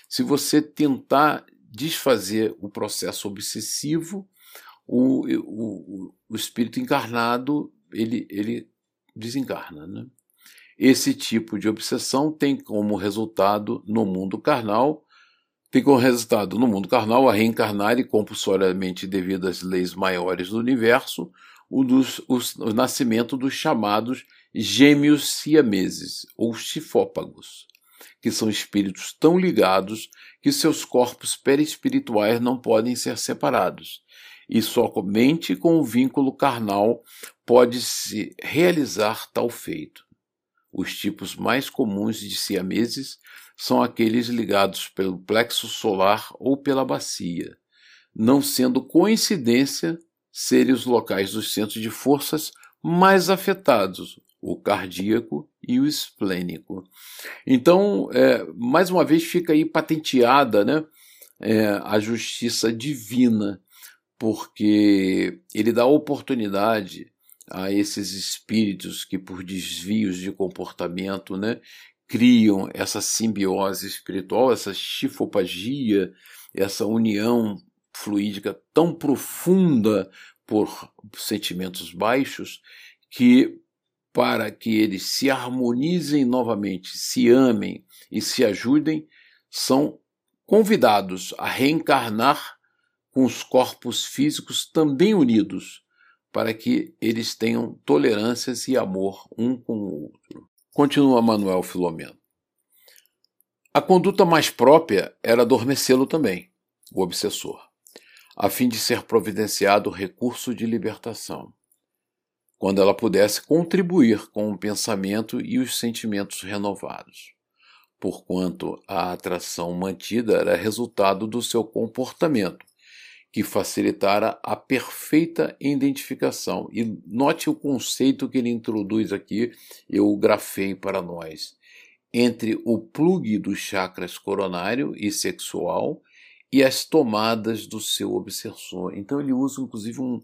se você tentar desfazer o processo obsessivo, o, o, o espírito encarnado ele, ele desencarna. Né? Esse tipo de obsessão tem como resultado no mundo carnal, tem como resultado no mundo carnal a reencarnar e compulsoriamente devido às leis maiores do universo, o, dos, o nascimento dos chamados gêmeos siameses ou chifópagos, que são espíritos tão ligados que seus corpos perispirituais não podem ser separados, e somente com o vínculo carnal pode-se realizar tal feito. Os tipos mais comuns de siameses são aqueles ligados pelo plexo solar ou pela bacia, não sendo coincidência serem os locais dos centros de forças mais afetados, o cardíaco e o esplênico. Então, é, mais uma vez fica aí patenteada né, é, a justiça divina, porque ele dá oportunidade a esses espíritos que, por desvios de comportamento, né, criam essa simbiose espiritual, essa chifopagia, essa união fluídica tão profunda por sentimentos baixos, que para que eles se harmonizem novamente, se amem e se ajudem, são convidados a reencarnar com os corpos físicos também unidos, para que eles tenham tolerâncias e amor um com o outro. Continua Manuel Filomeno. A conduta mais própria era adormecê-lo também, o obsessor, a fim de ser providenciado recurso de libertação, quando ela pudesse contribuir com o pensamento e os sentimentos renovados, porquanto a atração mantida era resultado do seu comportamento que facilitara a perfeita identificação. E note o conceito que ele introduz aqui, eu grafei para nós, entre o plugue dos chakras coronário e sexual e as tomadas do seu obsessor. Então ele usa inclusive um,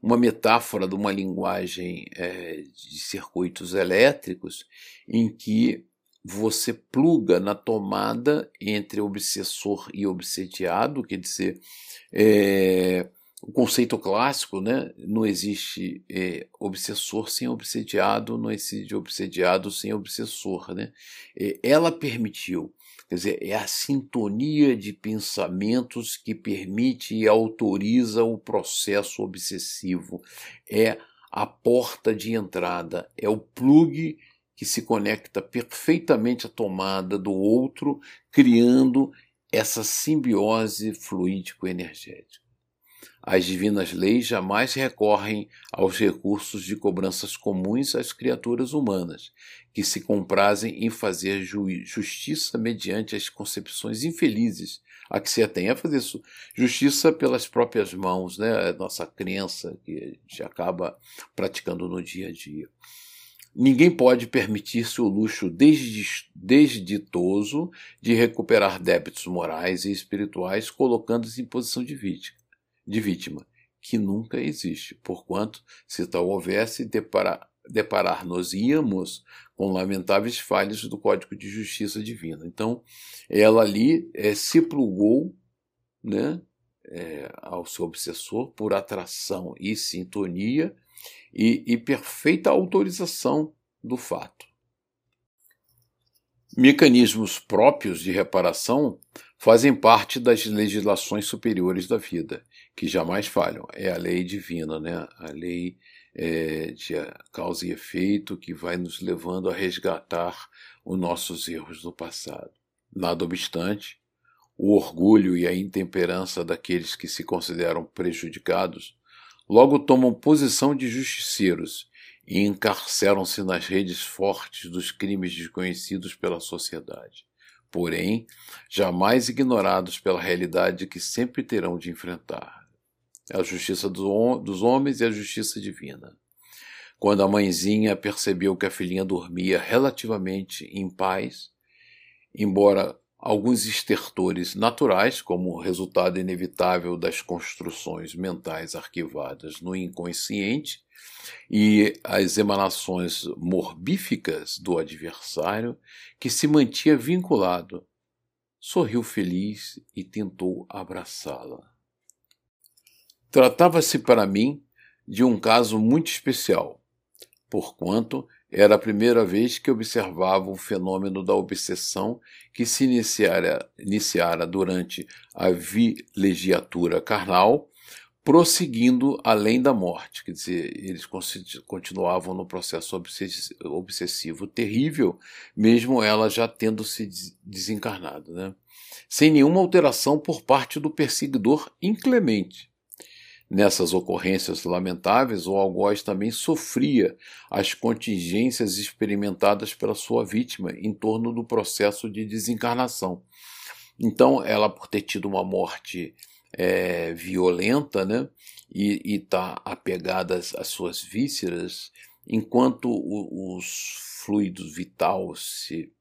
uma metáfora de uma linguagem é, de circuitos elétricos em que você pluga na tomada entre obsessor e obsediado, quer dizer, é, o conceito clássico, né? Não existe é, obsessor sem obsediado, não existe obsediado sem obsessor, né? É, ela permitiu, quer dizer, é a sintonia de pensamentos que permite e autoriza o processo obsessivo, é a porta de entrada, é o plug que se conecta perfeitamente à tomada do outro, criando essa simbiose fluídico-energética. As divinas leis jamais recorrem aos recursos de cobranças comuns às criaturas humanas, que se comprazem em fazer justiça mediante as concepções infelizes a que se atém a fazer justiça pelas próprias mãos, né? A nossa crença que a gente acaba praticando no dia a dia. Ninguém pode permitir-se o luxo desditoso de recuperar débitos morais e espirituais colocando-se em posição de vítima, de vítima, que nunca existe, porquanto, se tal houvesse, deparar, deparar-nos-íamos com lamentáveis falhas do Código de Justiça Divina. Então, ela ali é, se plugou né, é, ao seu obsessor por atração e sintonia e, e perfeita autorização do fato. Mecanismos próprios de reparação fazem parte das legislações superiores da vida, que jamais falham. É a lei divina, né? a lei é, de causa e efeito que vai nos levando a resgatar os nossos erros do passado. Nada obstante, o orgulho e a intemperança daqueles que se consideram prejudicados logo tomam posição de justiceiros e encarceram-se nas redes fortes dos crimes desconhecidos pela sociedade, porém jamais ignorados pela realidade que sempre terão de enfrentar a justiça dos homens e a justiça divina. Quando a mãezinha percebeu que a filhinha dormia relativamente em paz, embora alguns estertores naturais, como resultado inevitável das construções mentais arquivadas no inconsciente, e as emanações morbíficas do adversário, que se mantinha vinculado, sorriu feliz e tentou abraçá-la. Tratava-se para mim de um caso muito especial, porquanto era a primeira vez que observava o fenômeno da obsessão que se iniciara, iniciara durante a vilegiatura carnal, prosseguindo além da morte. Quer dizer, eles continuavam no processo obsessivo terrível, mesmo ela já tendo se desencarnado, né? sem nenhuma alteração por parte do perseguidor inclemente. Nessas ocorrências lamentáveis, o algoz também sofria as contingências experimentadas pela sua vítima em torno do processo de desencarnação. Então, ela, por ter tido uma morte é, violenta, né, e está apegada às, suas vísceras, enquanto o, os fluidos vital se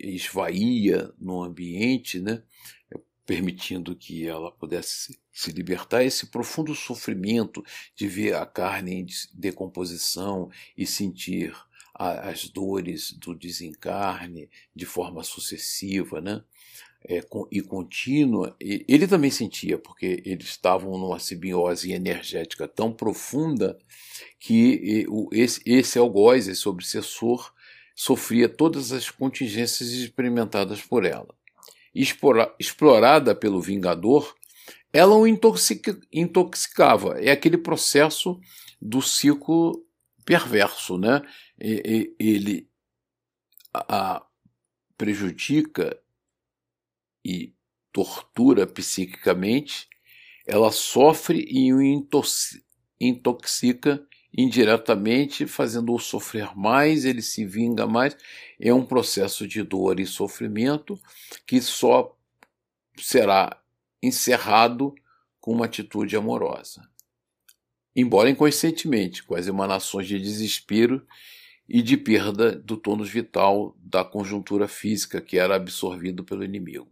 esvaía no ambiente, né, permitindo que ela pudesse se libertar esse profundo sofrimento de ver a carne em decomposição e sentir a, as dores do desencarne de forma sucessiva, né? É, com, e contínua, ele também sentia, porque eles estavam numa simbiose energética tão profunda que e, o, esse, esse algoz, esse obsessor, sofria todas as contingências experimentadas por ela explorada pelo Vingador, ela o intoxica, intoxicava. É aquele processo do ciclo perverso, né? Ele a prejudica e tortura psiquicamente, ela sofre e o intoxica indiretamente, fazendo-o sofrer mais, ele se vinga mais. É um processo de dor e sofrimento que só será encerrado com uma atitude amorosa. Embora inconscientemente, com as emanações de desespero e de perda do tônus vital da conjuntura física que era absorvido pelo inimigo.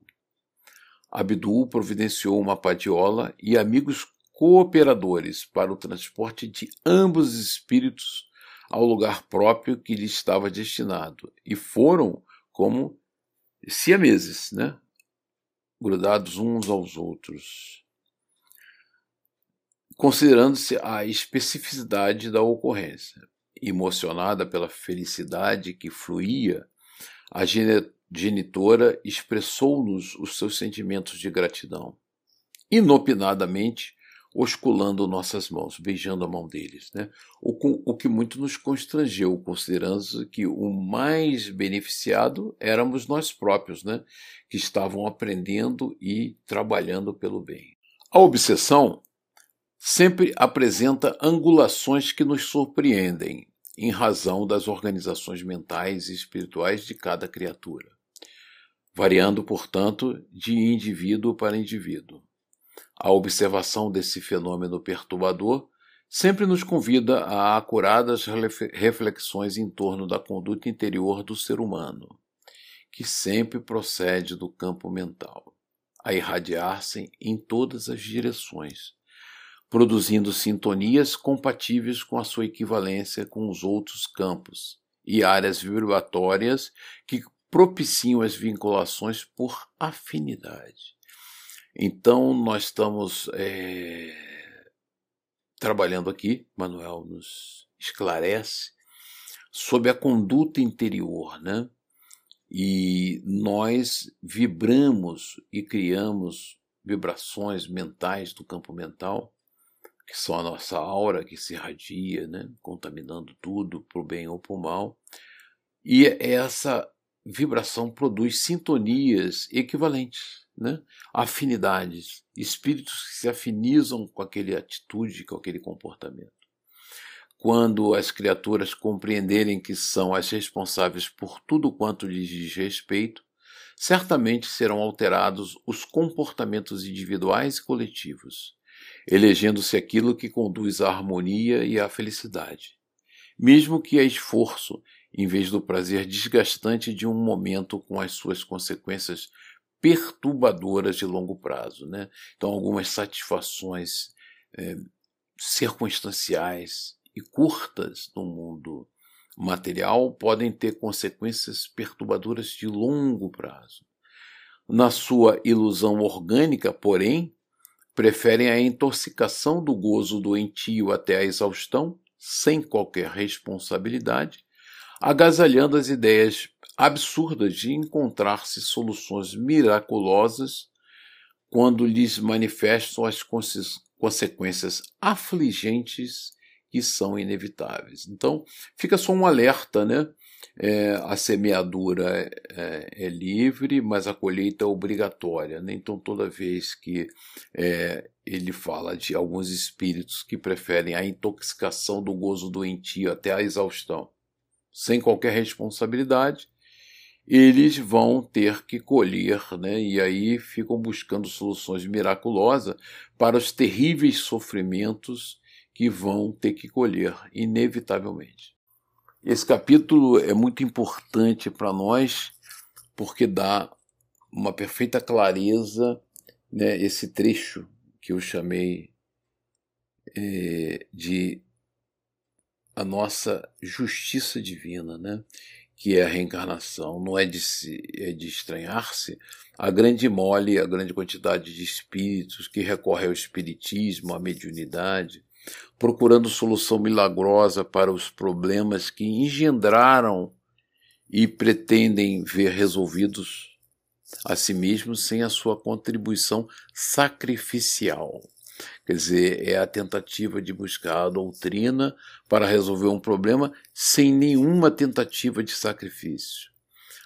Abdul providenciou uma padiola e amigos cooperadores para o transporte de ambos os espíritos ao lugar próprio que lhe estava destinado, e foram como siameses, né? grudados uns aos outros. Considerando-se a especificidade da ocorrência, emocionada pela felicidade que fluía, a genitora expressou-nos os seus sentimentos de gratidão. Inopinadamente, osculando nossas mãos, beijando a mão deles, né? o, o que muito nos constrangeu, considerando que o mais beneficiado éramos nós próprios, né? que estavam aprendendo e trabalhando pelo bem. A obsessão sempre apresenta angulações que nos surpreendem, em razão das organizações mentais e espirituais de cada criatura, variando, portanto, de indivíduo para indivíduo. A observação desse fenômeno perturbador sempre nos convida a acuradas reflexões em torno da conduta interior do ser humano, que sempre procede do campo mental, a irradiar-se em todas as direções, produzindo sintonias compatíveis com a sua equivalência com os outros campos e áreas vibratórias que propiciam as vinculações por afinidade. Então, nós estamos é, trabalhando aqui, Manuel nos esclarece, sobre a conduta interior, né? E nós vibramos e criamos vibrações mentais do campo mental, que são a nossa aura que se irradia, né? contaminando tudo, para o bem ou para o mal. E essa vibração produz sintonias equivalentes, né? afinidades, espíritos que se afinizam com aquela atitude, com aquele comportamento. Quando as criaturas compreenderem que são as responsáveis por tudo quanto lhes diz respeito, certamente serão alterados os comportamentos individuais e coletivos, elegendo-se aquilo que conduz à harmonia e à felicidade, mesmo que a esforço em vez do prazer desgastante de um momento com as suas consequências perturbadoras de longo prazo. Né? Então, algumas satisfações é, circunstanciais e curtas no mundo material podem ter consequências perturbadoras de longo prazo. Na sua ilusão orgânica, porém, preferem a intoxicação do gozo doentio até a exaustão, sem qualquer responsabilidade, agasalhando as ideias absurdas de encontrar-se soluções miraculosas quando lhes manifestam as consequências afligentes que são inevitáveis. Então, fica só um alerta, né? É, a semeadura é, é, livre, mas a colheita é obrigatória. Né? Então, toda vez que é, ele fala de alguns espíritos que preferem a intoxicação do gozo doentio até a exaustão, sem qualquer responsabilidade, eles vão ter que colher, né? e aí ficam buscando soluções miraculosas para os terríveis sofrimentos que vão ter que colher, inevitavelmente. Esse capítulo é muito importante para nós, porque dá uma perfeita clareza, né, esse trecho que eu chamei é, de a nossa justiça divina, né? Que é a reencarnação. Não é de, se, é de estranhar-se a grande mole, a grande quantidade de espíritos que recorrem ao espiritismo, à mediunidade, procurando solução milagrosa para os problemas que engendraram e pretendem ver resolvidos a si mesmos sem a sua contribuição sacrificial. Quer dizer, é a tentativa de buscar a doutrina para resolver um problema sem nenhuma tentativa de sacrifício.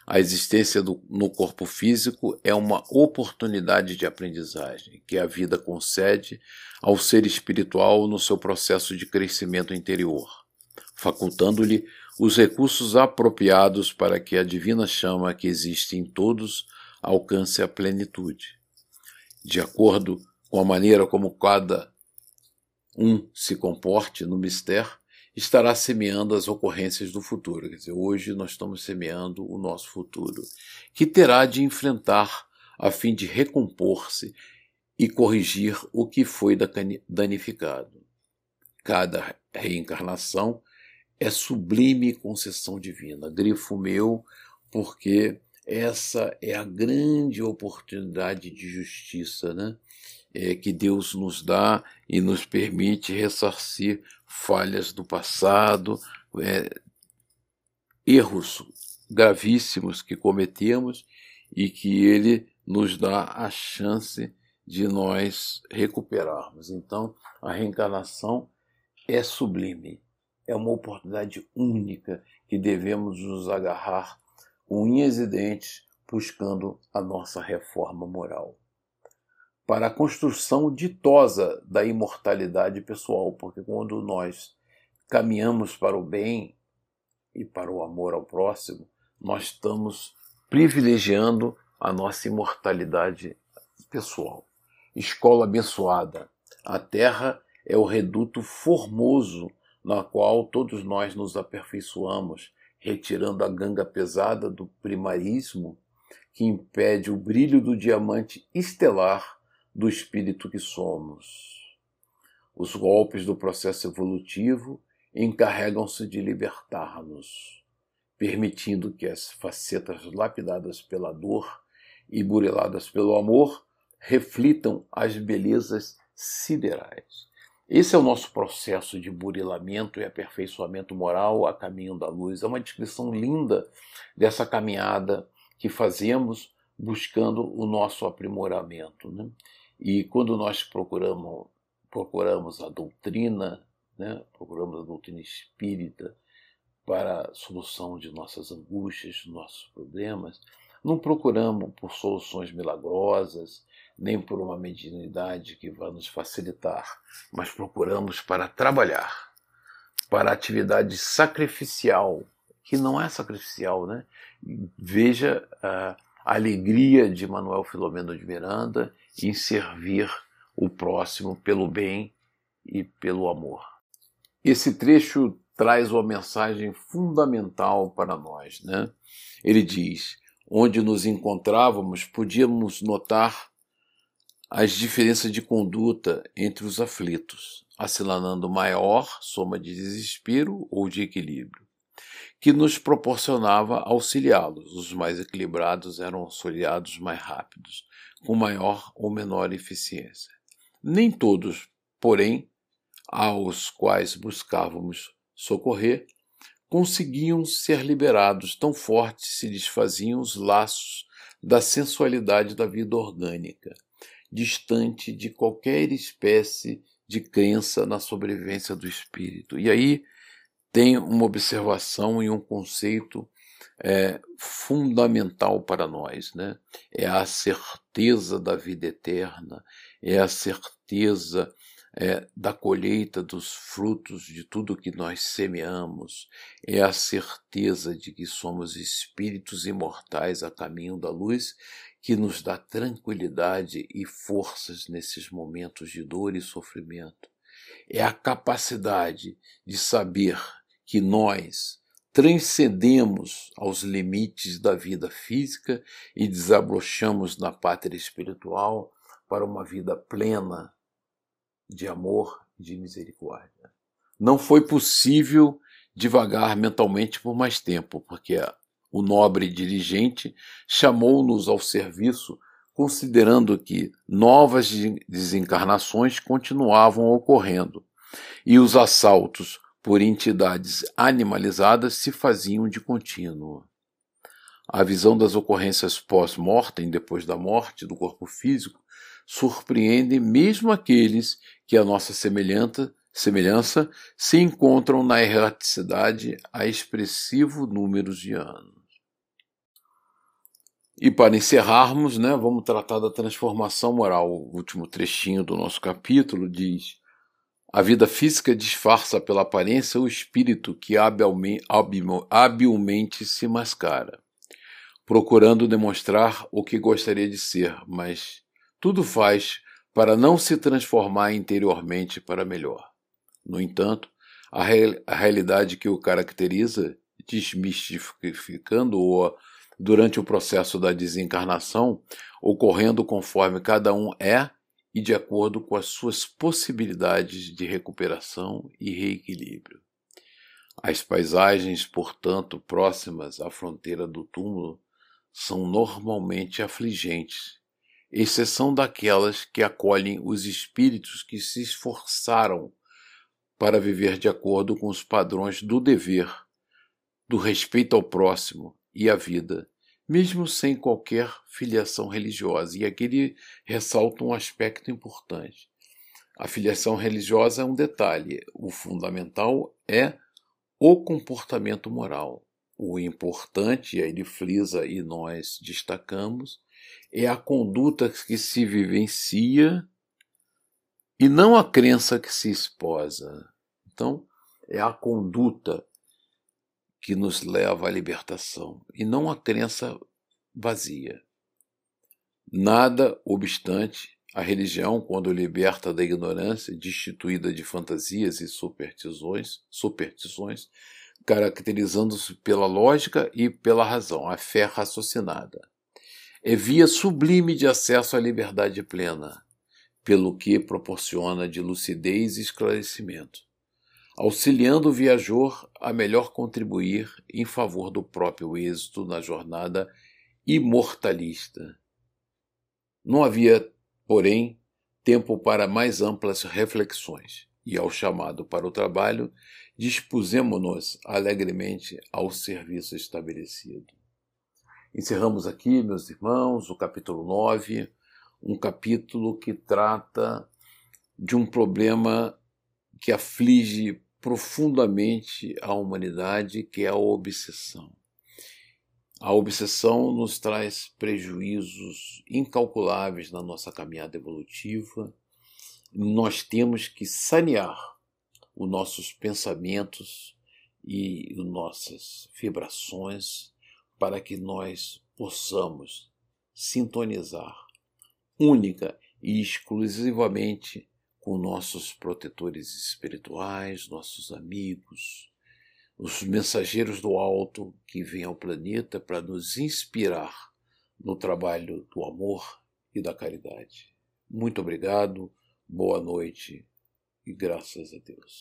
A existência do, no corpo físico é uma oportunidade de aprendizagem que a vida concede ao ser espiritual no seu processo de crescimento interior, facultando-lhe os recursos apropriados para que a divina chama que existe em todos alcance a plenitude. De acordo com a maneira como cada um se comporte no mistério, estará semeando as ocorrências do futuro. Quer dizer, hoje nós estamos semeando o nosso futuro, que terá de enfrentar a fim de recompor-se e corrigir o que foi danificado. Cada reencarnação é sublime concessão divina, grifo meu, porque essa é a grande oportunidade de justiça, né? É, que Deus nos dá e nos permite ressarcir falhas do passado, é, erros gravíssimos que cometemos e que Ele nos dá a chance de nós recuperarmos. Então, a reencarnação é sublime, é uma oportunidade única que devemos nos agarrar unhas e dentes buscando a nossa reforma moral para a construção ditosa da imortalidade pessoal, porque quando nós caminhamos para o bem e para o amor ao próximo, nós estamos privilegiando a nossa imortalidade pessoal. Escola abençoada. A Terra é o reduto formoso na qual todos nós nos aperfeiçoamos, retirando a ganga pesada do primarismo que impede o brilho do diamante estelar do espírito que somos. Os golpes do processo evolutivo encarregam-se de libertar-nos, permitindo que as facetas lapidadas pela dor e bureladas pelo amor reflitam as belezas siderais. Esse é o nosso processo de burilamento e aperfeiçoamento moral a caminho da luz. É uma descrição linda dessa caminhada que fazemos buscando o nosso aprimoramento. Né? E quando nós procuramos, procuramos a doutrina, né? procuramos a doutrina espírita para a solução de nossas angústias, nossos problemas, não procuramos por soluções milagrosas, nem por uma mediunidade que vá nos facilitar, mas procuramos para trabalhar, para atividade sacrificial, que não é sacrificial, né? Veja a alegria de Manuel Filomeno de Miranda em servir o próximo pelo bem e pelo amor. Esse trecho traz uma mensagem fundamental para nós, né? Ele diz: onde nos encontrávamos, podíamos notar as diferenças de conduta entre os aflitos, assinalando maior soma de desespero ou de equilíbrio, que nos proporcionava auxiliá-los. Os mais equilibrados eram auxiliados mais rápidos, com maior ou menor eficiência. Nem todos, porém, aos quais buscávamos socorrer, conseguiam ser liberados, tão fortes se desfaziam os laços da sensualidade da vida orgânica, distante de qualquer espécie de crença na sobrevivência do espírito. E aí tem uma observação e um conceito é, fundamental para nós, né? É a certeza da vida eterna, é a certeza é, da colheita dos frutos de tudo que nós semeamos, é a certeza de que somos espíritos imortais a caminho da luz, que nos dá tranquilidade e forças nesses momentos de dor e sofrimento. É a capacidade de saber que nós transcendemos aos limites da vida física e desabrochamos na pátria espiritual para uma vida plena de amor e de misericórdia. Não foi possível divagar mentalmente por mais tempo, porque o nobre dirigente chamou-nos ao serviço, considerando que novas desencarnações continuavam ocorrendo e os assaltos por entidades animalizadas se faziam de contínuo. A visão das ocorrências pós-mortem, depois da morte do corpo físico, surpreende mesmo aqueles que a nossa semelhança, semelhança se encontram na erraticidade há expressivo número de anos. E para encerrarmos, né, vamos tratar da transformação moral. O último trechinho do nosso capítulo diz: A vida física disfarça pela aparência o espírito que habilmente, se mascara, procurando demonstrar o que gostaria de ser, mas tudo faz para não se transformar interiormente para melhor. No entanto, a, real, a realidade que o caracteriza, desmistificando-o durante o processo da desencarnação, ocorrendo conforme cada um é e de acordo com as suas possibilidades de recuperação e reequilíbrio. As paisagens, portanto, próximas à fronteira do túmulo, são normalmente afligentes exceção daquelas que acolhem os espíritos que se esforçaram para viver de acordo com os padrões do dever, do respeito ao próximo e à vida, mesmo sem qualquer filiação religiosa. E aqui ele ressalta um aspecto importante. A filiação religiosa é um detalhe, o fundamental é o comportamento moral. O importante, aí ele frisa e nós destacamos, é a conduta que se vivencia e não a crença que se esposa. Então, é a conduta que nos leva à libertação e não a crença vazia. Nada obstante, A religião, quando liberta da ignorância, destituída de fantasias e superstições, superstições caracterizando-se pela lógica e pela razão, a fé raciocinada. É via sublime de acesso à liberdade plena, pelo que proporciona de lucidez e esclarecimento, auxiliando o viajor a melhor contribuir em favor do próprio êxito na jornada imortalista. Não havia, porém, tempo para mais amplas reflexões, e ao chamado para o trabalho, dispusemos-nos alegremente ao serviço estabelecido. Encerramos aqui, meus irmãos, o capítulo 9, um capítulo que trata de um problema que aflige profundamente a humanidade, que é a obsessão. A obsessão nos traz prejuízos incalculáveis na nossa caminhada evolutiva. Nós temos que sanear os nossos pensamentos e as nossas vibrações para que nós possamos sintonizar única e exclusivamente com nossos protetores espirituais, nossos amigos, os mensageiros do alto que vêm ao planeta para nos inspirar no trabalho do amor e da caridade. Muito obrigado, boa noite e graças a Deus.